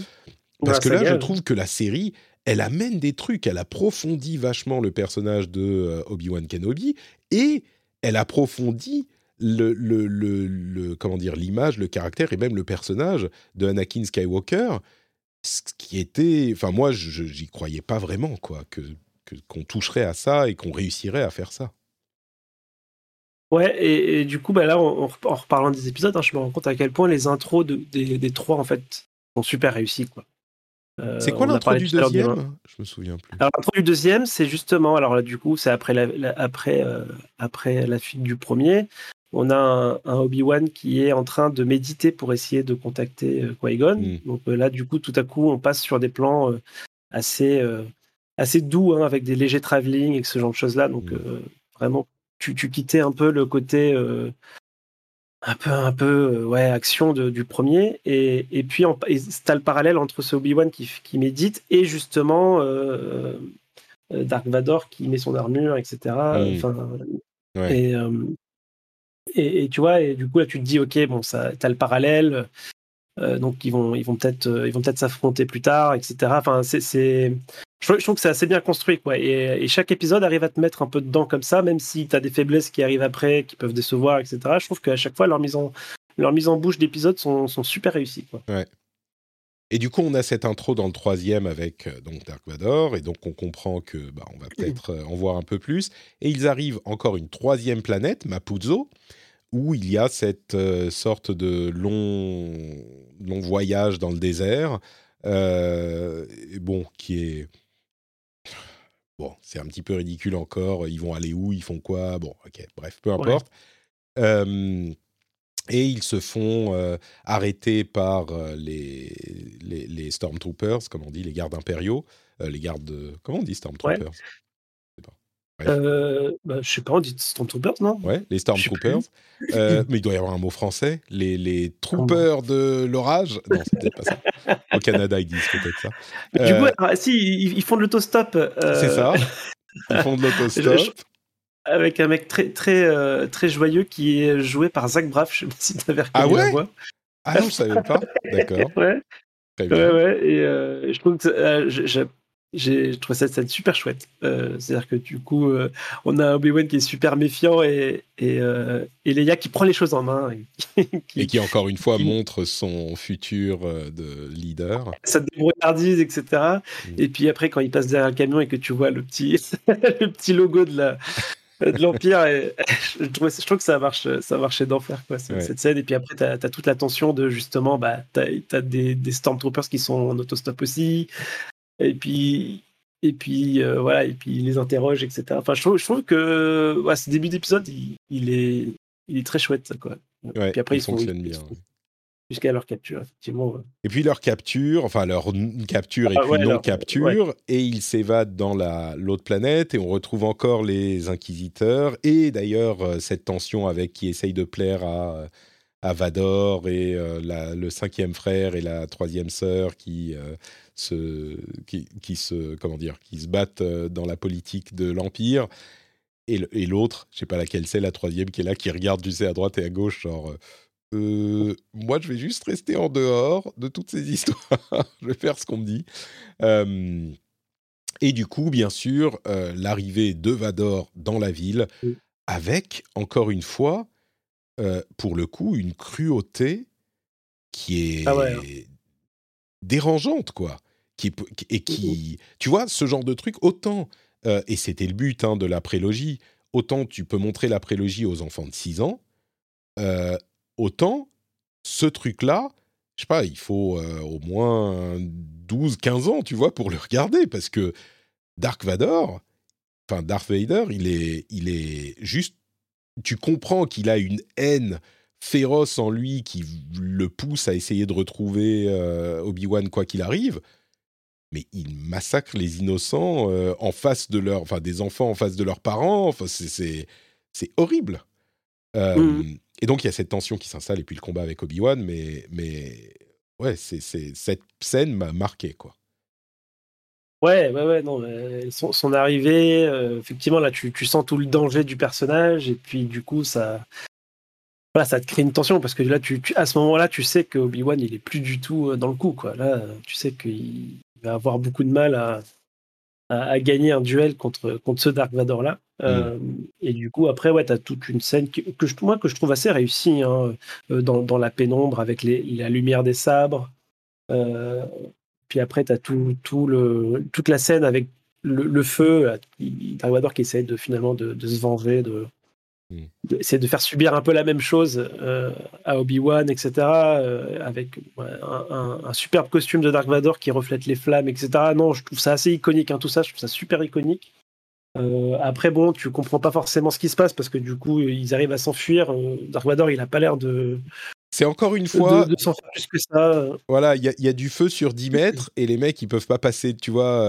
Parce que là, je trouve que la série, elle amène des trucs, elle approfondit vachement le personnage de euh, Obi-Wan Kenobi et elle approfondit le, le, comment dire l'image, le caractère et même le personnage de Anakin Skywalker, ce qui était, enfin moi j'y croyais pas vraiment quoi que qu'on toucherait à ça et qu'on réussirait à faire ça. Ouais, et, du coup, bah là, en, reparlant des épisodes, hein, je me rends compte à quel point les intros des, des, trois, en fait, sont super réussis. Quoi. Euh, c'est quoi l'intro du deuxième Je me souviens plus. Alors l'intro du deuxième, c'est justement, alors là du coup, c'est après la, après, euh, après la fuite du premier. On a un, Obi-Wan qui est en train de méditer pour essayer de contacter euh, Qui-Gon. Hmm. Donc là, du coup, tout à coup, on passe sur des plans assez, assez doux, hein, avec des légers travelling et ce genre de choses-là. Donc hmm. vraiment, tu, tu, quittais un peu le côté un peu, un peu euh, ouais, action du premier. Et, et puis, as le parallèle entre ce Obi-Wan qui, qui, médite et justement euh, euh, Dark Vador qui met son armure, etc. Mm. Enfin, et, et, tu vois, et du coup, là, tu te dis, ok, bon, ça, as le parallèle. donc ils vont ils vont peut-être ils vont peut-être s'affronter plus tard etc enfin c'est je, trouve que c'est assez bien construit, quoi. Et, chaque épisode arrive à te mettre un peu dedans comme ça, même si tu as des faiblesses qui arrivent après, qui peuvent décevoir, etc. Je trouve qu'à chaque fois, leur mise en, leur mise en bouche d'épisodes sont, sont, super réussies, quoi. Ouais. Et du coup, on a cette intro dans le troisième avec euh, donc Dark Vador, et donc on comprend que bah, on va peut-être euh, en voir un peu plus. Et ils arrivent encore une troisième planète, Mapuzo, où il y a cette euh, sorte de long, long voyage dans le désert, bon, qui est Bon, c'est un petit peu ridicule encore. Ils vont aller où Ils font quoi Bon, ok, bref, peu importe. et ils se font arrêter par les, les, les, Stormtroopers, comme on dit, les gardes impériaux. les gardes. comment on dit Stormtroopers? Euh, bah, je sais pas, on dit Stormtroopers, non? Ouais, les Stormtroopers. Euh, mais il doit y avoir un mot français. Les, les troopers de l'orage? Non, c'est peut-être pas ça. Au Canada, ils disent peut-être ça. Du coup, euh, si, ils, font de l'autostop. C'est ça. Ils font de l'autostop. Avec un mec très, très, très joyeux qui est joué par Zach Braff. Je sais pas si tu avais reconnu ah ouais? la voix. Ah non, je savais pas. D'accord. ouais. Très bien. Ouais, ouais. Et je trouve que j'ai trouvé cette scène super chouette. Euh, c'est-à-dire que du coup, euh, on a Obi-Wan qui est super méfiant et, et, euh, et Leia qui prend les choses en main. Et qui, encore une fois, montre son futur de leader. Ça débrouillardise, etc. Mm. Et puis après, quand il passe derrière le camion et que tu vois le petit, le petit logo de la, de l'Empire. Et, je, trouve, je trouve que ça marche, ça marchait d'enfer, quoi, cette, scène. Et puis après, tu as, toute la tension de justement, bah, tu as, des, des, Stormtroopers qui sont en autostop aussi et puis et puis euh, voilà et puis il les interroge etc enfin je trouve, je trouve que ouais, ce début d'épisode il, est il est très chouette quoi. Et puis après ils fonctionnent bien jusqu'à leur capture effectivement et puis leur capture enfin leur capture et puis non capture et ils s'évadent dans la l'autre planète et on retrouve encore les inquisiteurs et d'ailleurs euh, cette tension avec qui essaye de plaire à à Vador et euh, la, le cinquième frère et la troisième sœur qui se, qui, se, comment dire, qui se battent euh, dans la politique de l'Empire. Et, l'autre, je sais pas laquelle c'est, la troisième qui est là, qui regarde, tu sais, à droite et à gauche, genre, euh, euh, moi, je vais juste rester en dehors de toutes ces histoires. je vais faire ce qu'on me dit. et du coup, bien sûr, l'arrivée de Vador dans la ville, avec, encore une fois, pour le coup, une cruauté qui est ah hein dérangeante, quoi. Qui, et qui, tu vois, ce genre de truc, autant, euh, et c'était le but hein, de la prélogie, autant tu peux montrer la prélogie aux enfants de 6 ans, euh, autant ce truc-là, je sais pas, il faut euh, au moins 12, 15 ans, tu vois, pour le regarder, parce que Dark Vador, enfin Darth Vader, il est, il est juste, tu comprends qu'il a une haine féroce en lui qui le pousse à essayer de retrouver euh, Obi-Wan quoi qu'il arrive, mais il massacre les innocents euh, en face de leur, enfin des enfants en face de leurs parents. Enfin, c'est c'est horrible. Euh, mmh. Et donc il y a cette tension qui s'installe et puis le combat avec Obi-Wan, mais mais ouais, c'est cette scène m'a marqué quoi. Ouais, ouais, ouais, non, son, son arrivée, effectivement, là, tu, tu, sens tout le danger du personnage, et puis du coup, ça, voilà, ça te crée une tension parce que là, tu, à ce moment-là, tu sais que Obi-Wan, il est plus du tout euh, dans le coup. Quoi. Là, tu sais qu'il va avoir beaucoup de mal à, à, gagner un duel contre, contre ce Dark Vador-là. Mm. Euh, et du coup, après, ouais, tu as toute une scène que, je, moi, que je trouve assez réussie hein, euh, dans, dans, la pénombre avec les, la lumière des sabres. puis après, tu as tout, tout le, toute la scène avec le, feu, Dark Vador qui essaie de, finalement de, de se venger de, c'est de faire subir un peu la même chose euh, à Obi-Wan, etc. Euh, avec un, superbe costume de Dark Vador qui reflète les flammes, etc. Non, je trouve ça assez iconique, hein, tout ça, je trouve ça super iconique. Euh, après, bon, tu comprends pas forcément ce qui se passe parce que du coup, ils arrivent à s'enfuir. Dark Vador, il a pas l'air de. C'est encore une fois. De, s'en faire plus que ça. Voilà, il y, a du feu sur 10 mètres et les mecs, ils peuvent pas passer, tu vois.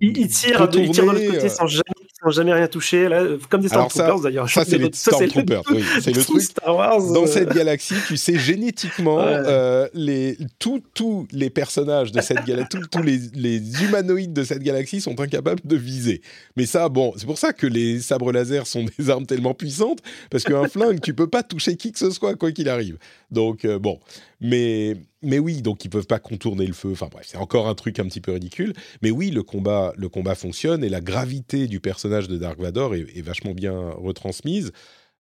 Ils, tirent, ils tirent de l'autre côté sans jamais jamais rien touché, là, comme des Stormtroopers d'ailleurs. Ça, c'est les Stormtroopers, oui. C'est le truc. Star Wars, Dans cette galaxie, tu sais, génétiquement, euh, les, tous les personnages de cette galaxie, tous les, les, humanoïdes de cette galaxie sont incapables de viser. Mais ça, bon, c'est pour ça que les sabres laser sont des armes tellement puissantes, parce qu'un flingue, tu peux pas toucher qui que ce soit, quoi qu'il arrive. Donc, euh, bon. Mais, mais oui, donc ils peuvent pas contourner le feu. Enfin bref, c'est encore un truc un petit peu ridicule. Mais oui, le combat, le combat fonctionne et la gravité du personnage de Dark Vador est, vachement bien retransmise.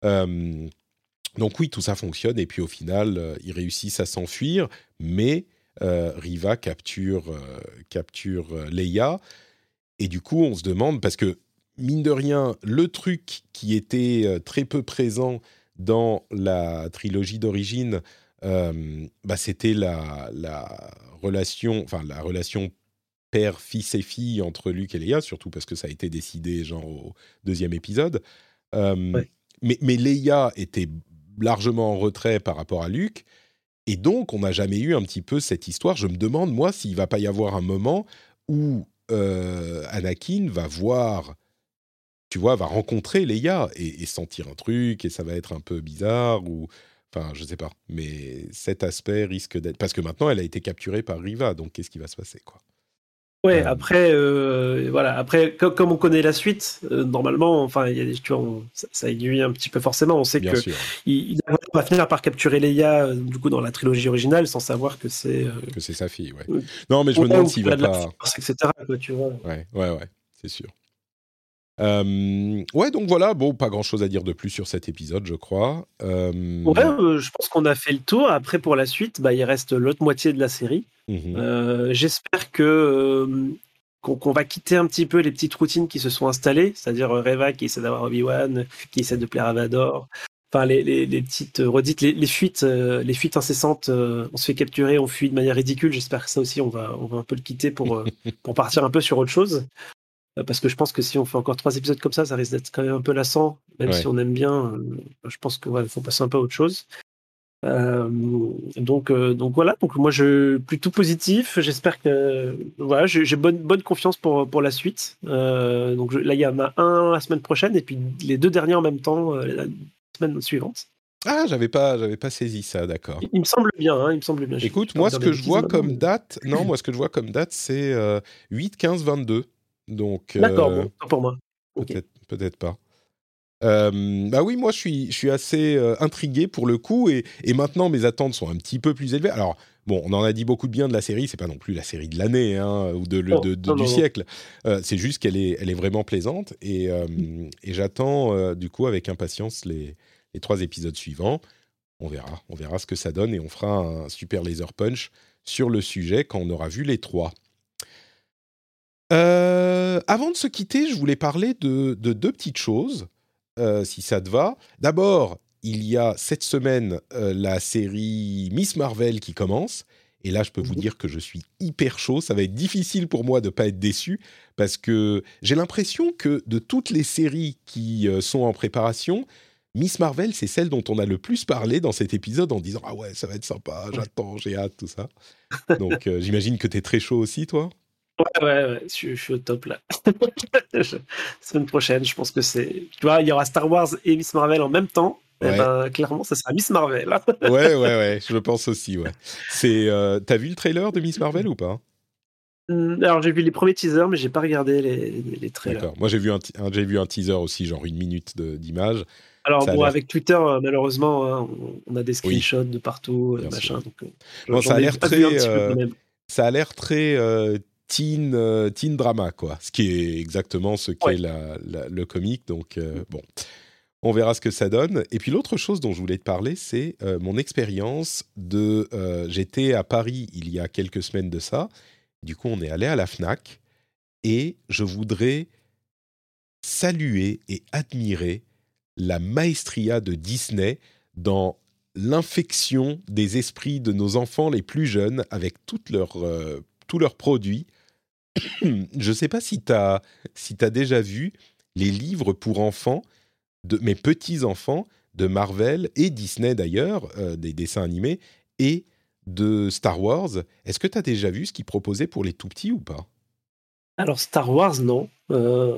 Euh, donc oui, tout ça fonctionne et puis au final, euh, ils réussissent à s'enfuir, mais euh, Riva capture, capture Leia. Et du coup, on se demande, parce que mine de rien, le truc qui était très peu présent dans la trilogie d'origine, bah, c'était la, relation, enfin la relation père, fils et fille entre Luke et Leia, surtout parce que ça a été décidé genre au deuxième épisode. Euh, mais, mais Leia était largement en retrait par rapport à Luke. Et donc, on n'a jamais eu un petit peu cette histoire. Je me demande, moi, s'il va pas y avoir un moment où euh, Anakin va voir, tu vois, va rencontrer Leia et, et, sentir un truc, et ça va être un peu bizarre, ou Enfin, je sais pas. Mais cet aspect risque d'être. Parce que maintenant, elle a été capturée par Riva. Donc, qu'est-ce qui va se passer, quoi? Ouais, euh. après, euh, voilà, après, comme, on connaît la suite, euh, normalement, enfin, il y a des, tu vois, ça, aiguille un petit peu forcément. On sait que il, va finir par capturer Leia euh, du coup dans la trilogie originale sans savoir que c'est euh, Que c'est sa fille, ouais. Non, mais je me demande s'il va pas. force, etc. quoi, tu vois. Ouais, ouais, ouais, c'est sûr. Euh, ouais, donc voilà, bon, pas grand chose à dire de plus sur cet épisode, je crois. Euh, Ouais, euh, je pense qu'on a fait le tour. Après, pour la suite, bah, il reste l'autre moitié de la série. mhm. J'espère que qu'on va quitter un petit peu les petites routines qui se sont installées, c'est-à-dire Reva qui essaie d'avoir Obi-Wan, qui essaie de plaire à Vador. Enfin, les, les, les petites redites, les, les fuites, les fuites incessantes. on se fait capturer, on fuit de manière ridicule. J'espère que ça aussi, on va, on va un peu le quitter pour, pour partir un peu sur autre chose. Euh, Parce que je pense que si on fait encore trois épisodes comme ça, ça risque d'être quand même un peu lassant. Même Ouais. si on aime bien, euh, je pense qu'il faut passer un peu à autre chose. Euh, donc, euh, donc voilà. Donc moi, je plutôt positif. J'espère que voilà, j'ai bonne bonne confiance pour pour la suite. Euh, donc je- là, il y en a un la semaine prochaine et puis les deux derniers en même temps la semaine suivante. Ah, j'avais pas, j'avais pas saisi ça, d'accord. Il, il me semble bien. hein, il me semble bien. Je- Écoute, moi, ce que je vois comme date, non, moi, ce que je vois comme date, c'est euh, 8, 15, 22. Donc, D'accord, euh, bon, pas pour moi. Peut-être, peut-être pas. Euh, bah oui, moi, je suis, je suis assez euh, intrigué pour le coup, et, et maintenant, mes attentes sont un petit peu plus élevées. Alors, bon, on en a dit beaucoup de bien de la série, c'est pas non plus la série de l'année, hein, ou de, le- de- de- non, du non, siècle. Euh, c'est juste qu'elle est, elle est vraiment plaisante, et, euh, et j'attends, du coup, avec impatience les, les trois épisodes suivants. On verra, on verra ce que ça donne, et on fera un super laser punch sur le sujet quand on aura vu les trois. Euh, avant de se quitter, je voulais parler de, de deux petites choses, euh, si ça te va. D'abord, il y a cette semaine euh, la série Miss Marvel qui commence. Et là, je peux vous Mhm. dire que je suis hyper chaud. Ça va être difficile pour moi de ne pas être déçu parce que j'ai l'impression que de toutes les séries qui sont en préparation, Miss Marvel, c'est celle dont on a le plus parlé dans cet épisode en disant Ah ouais, ça va être sympa, j'attends, j'ai hâte, tout ça. Donc, euh, j'imagine que tu es très chaud aussi, toi? Ouais, ouais, ouais, je, suis- je suis au top là. Je- Semaine prochaine, je pense que c'est. Tu vois, il y aura Star Wars et Miss Marvel en même temps. Et Ouais. ben, clairement, ça sera Miss Marvel. ouais, ouais, ouais, je pense aussi, ouais. C'est, euh, t'as vu le trailer de Miss Marvel ou pas Hum, Alors, j'ai vu les premiers teasers, mais j'ai pas regardé les, les, les trailers. D'accord. Moi, j'ai vu un, ti- un- j'ai vu un teaser aussi, genre une minute d'image. Alors, bon, avec Twitter, euh, malheureusement, hein, on, on a des screenshots de partout, euh, Bien machin. Donc, Bon, ça a ai l'air très, euh. Ça a l'air très euh, teen, euh, teen drama, quoi. Ce qui est exactement ce qu'est Ouais. la- la- le comique. Donc, euh, bon, on verra ce que ça donne. Et puis, l'autre chose dont je voulais te parler, c'est euh, mon expérience de. euh, J'étais à Paris il y a quelques semaines de ça. Du coup, on est allé à la Fnac et je voudrais saluer et admirer la maestria de Disney dans l'infection des esprits de nos enfants les plus jeunes avec toutes leurs, euh, tous leurs produits. Je ne sais pas si tu as si t'as déjà vu les livres pour enfants de mes petits-enfants de Marvel et Disney d'ailleurs, euh, des dessins animés, et de Star Wars. Est-ce que tu as déjà vu ce qu'ils proposaient pour les tout petits ou pas? Alors, Star Wars, non. Euh,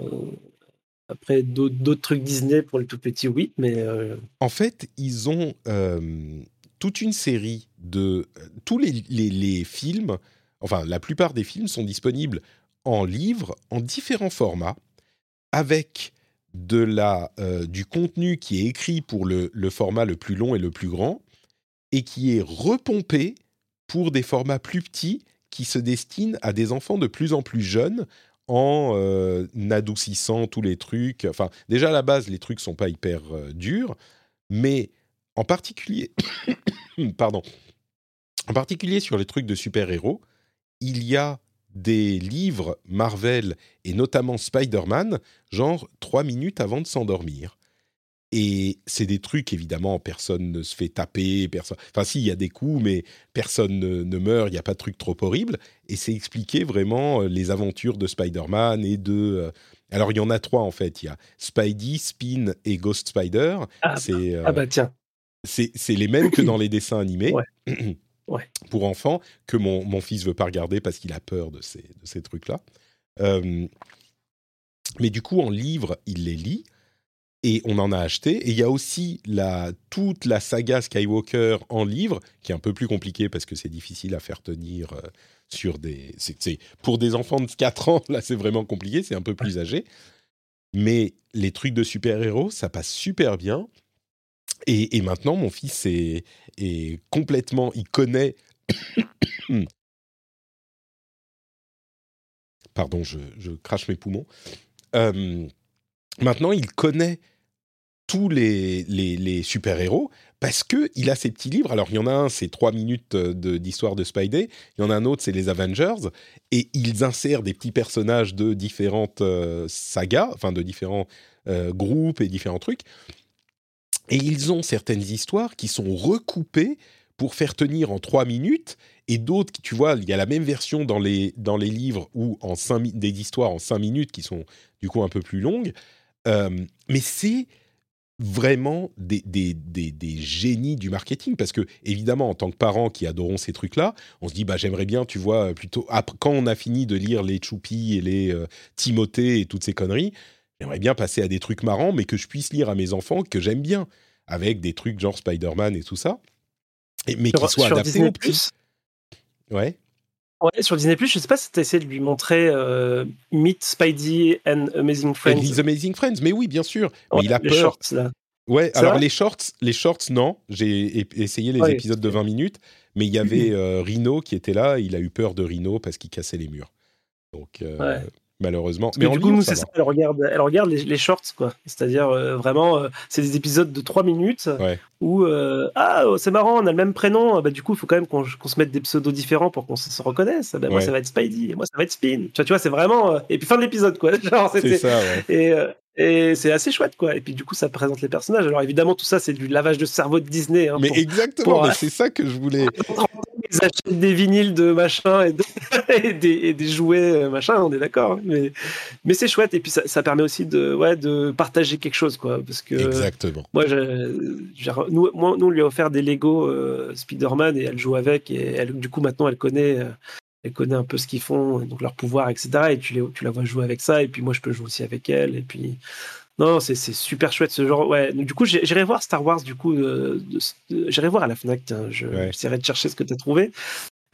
Après, d'autres trucs Disney pour les tout petits, oui. Mais euh, En fait, ils ont euh, toute une série de... Tous les, les- les films, enfin la plupart des films sont disponibles en livre, en différents formats, avec de la, euh, du contenu qui est écrit pour le, le format le plus long et le plus grand, et qui est repompé pour des formats plus petits qui se destinent à des enfants de plus en plus jeunes en euh, adoucissant tous les trucs. Enfin, déjà à la base, les trucs sont pas hyper euh, durs, mais en particulier, pardon, en particulier sur les trucs de super-héros, il y a des livres Marvel et notamment Spider-Man, genre trois minutes avant de s'endormir. Et c'est des trucs, évidemment, personne ne se fait taper, personne... Enfin, si, il y a des coups, mais personne ne, ne meurt, il n'y a pas de truc trop horrible. Et c'est expliquer vraiment euh, les aventures de Spider-Man et de... euh, Alors, il y en a trois, en fait. Il y a Spidey, Spin et Ghost Spider. ah, c'est euh, ah bah tiens, c'est c'est les mêmes que dans les dessins animés Ouais. Ouais. pour enfants que mon, mon fils veut pas regarder parce qu'il a peur de ces, de ces trucs-là. Euh, mais du coup, en livre, il les lit et on en a acheté. Et il y a aussi la, toute la saga Skywalker en livre, qui est un peu plus compliquée parce que c'est difficile à faire tenir euh, sur des... c'est- c'est- pour des enfants de 4 ans, là, c'est vraiment compliqué, c'est un peu plus âgé. Mais les trucs de super-héros, ça passe super bien. Et, maintenant, mon fils est, complètement, il connaît. Pardon, je, crache mes poumons. Euh, maintenant, il connaît tous les, super-héros parce qu'il a ses petits livres. Alors, il y en a un, c'est trois minutes d'histoire de, Spidey. Il y en a un autre, c'est les Avengers. Et ils insèrent des petits personnages de différentes euh, sagas, enfin de différents euh, groupes et différents trucs. Et ils ont certaines histoires qui sont recoupées pour faire tenir en trois minutes, et d'autres, tu vois, il y a la même version dans les, dans les livres ou des histoires en cinq minutes qui sont du coup un peu plus longues. Euh, mais c'est vraiment des, des, des, génies du marketing parce que évidemment en tant que parents qui adorons ces trucs là on se dit bah j'aimerais bien tu vois plutôt quand on a fini de lire les Choupi et les euh, Timothée et toutes ces conneries j'aimerais bien passer à des trucs marrants mais que je puisse lire à mes enfants que j'aime bien avec des trucs genre Spider-Man et tout ça et, mais qui soient adaptés aux petits ouais Ouais, sur Disney+, je sais pas si tu as essayé de lui montrer euh, Meet Spidey and Amazing Friends. And Amazing Friends, mais oui, bien sûr. Mais il a les peur. Shorts, là. Ouais, alors les shorts, les shorts, non. J'ai essayé les épisodes de 20 minutes, mais il y avait euh, Rhino qui était là. Il a eu peur de Rhino parce qu'il cassait les murs. Donc, euh, malheureusement. mais du coup, c'est ça. Elle regarde, elle regarde les, shorts, quoi. C'est-à-dire euh, vraiment, euh, c'est des épisodes de 3 minutes où euh, ah oh, c'est marrant, on a le même prénom. Bah du coup, il faut quand même qu'on se mette des pseudos différents pour qu'on se, reconnaisse. Bah, moi, ça va être Spidey, et moi, ça va être Spin. Tu vois, tu vois c'est vraiment et puis fin de l'épisode, quoi. c'est ça. Et et c'est assez chouette, quoi. Et puis, du coup, ça présente les personnages. Alors, évidemment, tout ça, c'est du lavage de cerveau de Disney. Hein, mais exactement, c'est ça que je voulais. Ils achètent des vinyles de machin et, des, jouets, euh, machin, on est d'accord. Hein. Mais, mais c'est chouette. Et puis, ça, permet aussi de, ouais, de partager quelque chose, quoi. Parce que. Exactement. Moi, nous, moi, nous, on lui a offert des Lego euh, Spider-Man et elle joue avec. Et elle, du coup, maintenant, elle connaît. Euh, elle connaît un peu ce qu'ils font, donc leur pouvoir, etc. Et tu, les, tu la vois jouer avec ça, et puis moi je peux jouer aussi avec elle, et puis non, c'est super chouette ce genre. Ouais, du coup j'irai voir Star Wars, du coup, euh, j'irai voir à la Fnac. J'essaierai de chercher ce que tu as trouvé.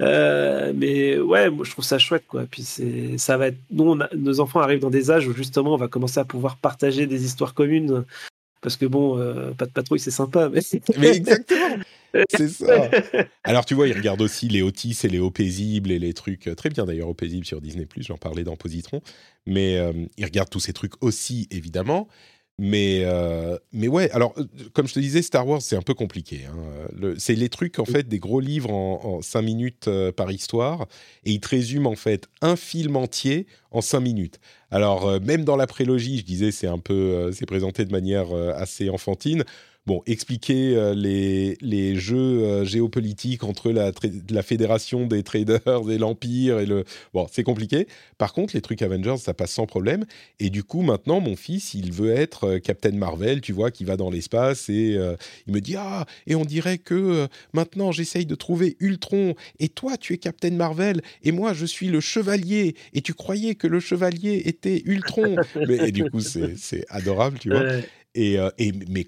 Euh, mais ouais, moi je trouve ça chouette quoi. Puis c'est, ça va être, nous, nos enfants arrivent dans des âges où justement on va commencer à pouvoir partager des histoires communes parce que bon, euh, pas de patrouille, c'est sympa. Mais, mais exactement, c'est ça. Alors tu vois, il regarde aussi les Otis et les Hauts paisibles et les trucs euh, très bien d'ailleurs Hauts paisibles sur Disney+. J'en parlais dans Positron, mais euh, il regarde tous ces trucs aussi évidemment. Mais, euh, mais ouais, alors, euh, comme je te disais, Star Wars, c'est un peu compliqué. Hein. C'est les trucs, en fait, des gros livres en, 5 minutes euh, par histoire, et ils te résument, en fait, un film entier en 5 minutes. Alors, même dans la prélogie, je disais, c'est un peu, c'est présenté de manière assez enfantine bon, expliquer euh, les, les, jeux euh, géopolitiques entre la, la, fédération des traders et l'Empire et le. Bon, c'est compliqué. Par contre, les trucs Avengers, ça passe sans problème. Et du coup, maintenant, mon fils, il veut être euh, Captain Marvel, tu vois, qui va dans l'espace et il me dit Ah, et on dirait que maintenant, j'essaye de trouver Ultron et toi, tu es Captain Marvel et moi, je suis le chevalier et tu croyais que le chevalier était Ultron. mais, et du coup, c'est adorable, tu vois. Et, et, mais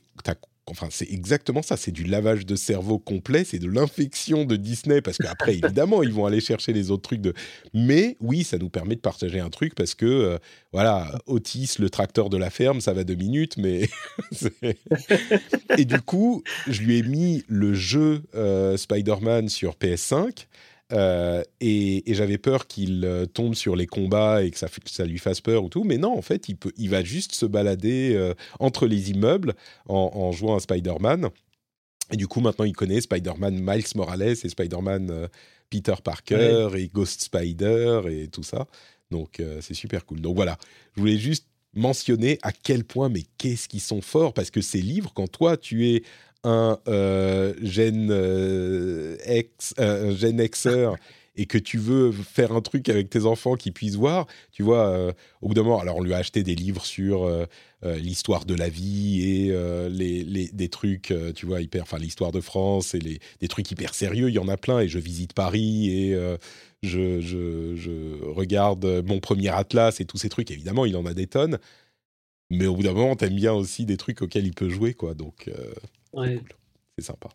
Enfin, c'est exactement ça. C'est du lavage de cerveau complet. C'est de l'infection de Disney parce qu'après, évidemment, ils vont aller chercher les autres trucs de. Mais oui, ça nous permet de partager un truc parce que euh, voilà, Otis, le tracteur de la ferme, ça va deux minutes, mais et du coup, je lui ai mis le jeu euh, Spider-Man sur PS5 euh, et, j'avais peur qu'il euh, tombe sur les combats et que ça, ça, lui fasse peur ou tout. Mais non, en fait, il, peut, il va juste se balader euh, entre les immeubles en, jouant à Spider-Man. Et du coup, maintenant, il connaît Spider-Man Miles Morales et Spider-Man Peter Parker et Ghost Spider et tout ça. Donc, c'est super cool. Donc voilà, je voulais juste mentionner à quel point, mais qu'est-ce qu'ils sont forts, parce que ces livres, quand toi, tu es un euh, gène euh, ex, euh, un Xer et que tu veux faire un truc avec tes enfants qui puissent voir, tu vois, au bout d'un moment, alors on lui a acheté des livres sur l'histoire de la vie et les, les, des trucs, tu vois, hyper, enfin l'histoire de France et les, des trucs hyper sérieux, il y en a plein et je visite Paris et je, je, je, regarde mon premier atlas et tous ces trucs, évidemment, il en a des tonnes, mais au bout d'un moment, t'aimes bien aussi des trucs auxquels il peut jouer, quoi, donc... C'est sympa.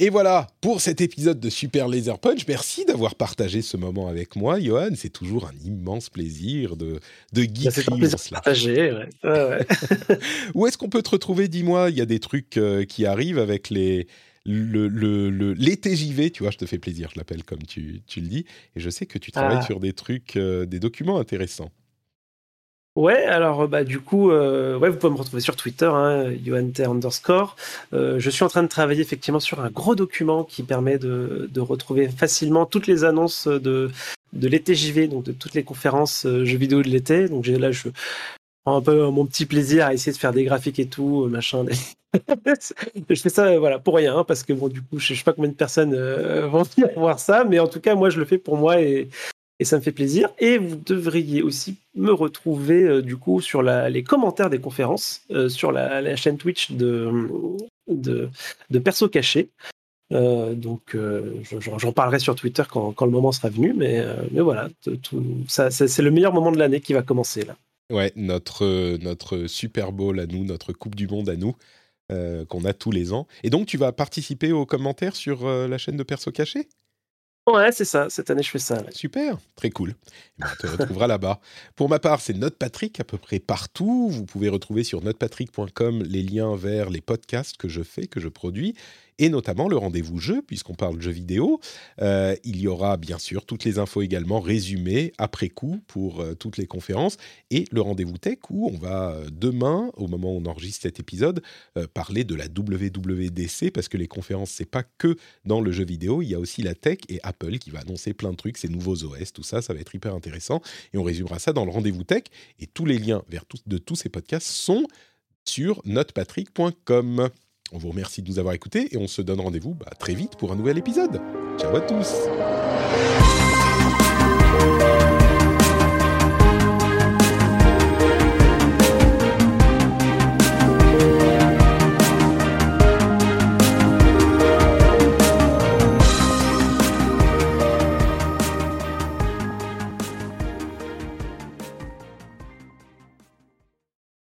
Et voilà pour cet épisode de Super Laser Punch. Merci d'avoir partagé ce moment avec moi, Johan. C'est toujours un immense plaisir de, de geeker. C'est un plaisir de partager. Ouais. Ouais, Où est-ce qu'on peut te retrouver Dis-moi, il y a des trucs euh, qui arrivent avec les, le, le, le, les TJV, tu vois, je te fais plaisir, je l'appelle comme tu, tu, le dis. Et je sais que tu travailles ah. sur des trucs, euh, des documents intéressants. Ouais, alors bah du coup, euh, ouais, vous pouvez me retrouver sur Twitter, hein, underscore. Euh, je suis en train de travailler effectivement sur un gros document qui permet de, retrouver facilement toutes les annonces de, de l'été JV, donc de toutes les conférences euh, jeux vidéo de l'été. Donc là, je prends un peu mon petit plaisir à essayer de faire des graphiques et tout, machin. je fais ça voilà pour rien parce que bon du coup je sais pas combien de personnes vont venir voir ça mais en tout cas moi je le fais pour moi et, et ça me fait plaisir. Et vous devriez aussi me retrouver euh, du coup sur les commentaires des conférences euh, sur la, chaîne Twitch de, de, Perso Caché. Euh, donc j'en parlerai sur Twitter quand, le moment sera venu, mais, mais voilà, ça, c'est le meilleur moment de l'année qui va commencer là. Ouais, notre, notre Super Bowl à nous, notre Coupe du Monde à nous, qu'on a tous les ans. Et donc tu vas participer aux commentaires sur la chaîne de Perso Caché? Ouais, c'est ça. Cette année, je fais ça. Super, très cool. Eh ben, on te retrouvera là-bas. Pour ma part, c'est NotePatrick à peu près partout. Vous pouvez retrouver sur notepatrick.com les liens vers les podcasts que je fais, que je produis et notamment le rendez-vous jeu, puisqu'on parle jeux vidéo. Euh, il y aura bien sûr toutes les infos également résumées après coup pour euh, toutes les conférences, et le rendez-vous tech où on va euh, demain, au moment où on enregistre cet épisode, parler de la WWDC, parce que les conférences, c'est pas que dans le jeu vidéo, il y a aussi la tech et Apple qui va annoncer plein de trucs, ses nouveaux OS, tout ça, ça va être hyper intéressant, et on résumera ça dans le rendez-vous tech, et tous les liens vers tous, de tous ces podcasts sont sur notepatrick.com. On vous remercie de nous avoir écoutés et on se donne rendez-vous bah, très vite pour un nouvel épisode. Ciao à tous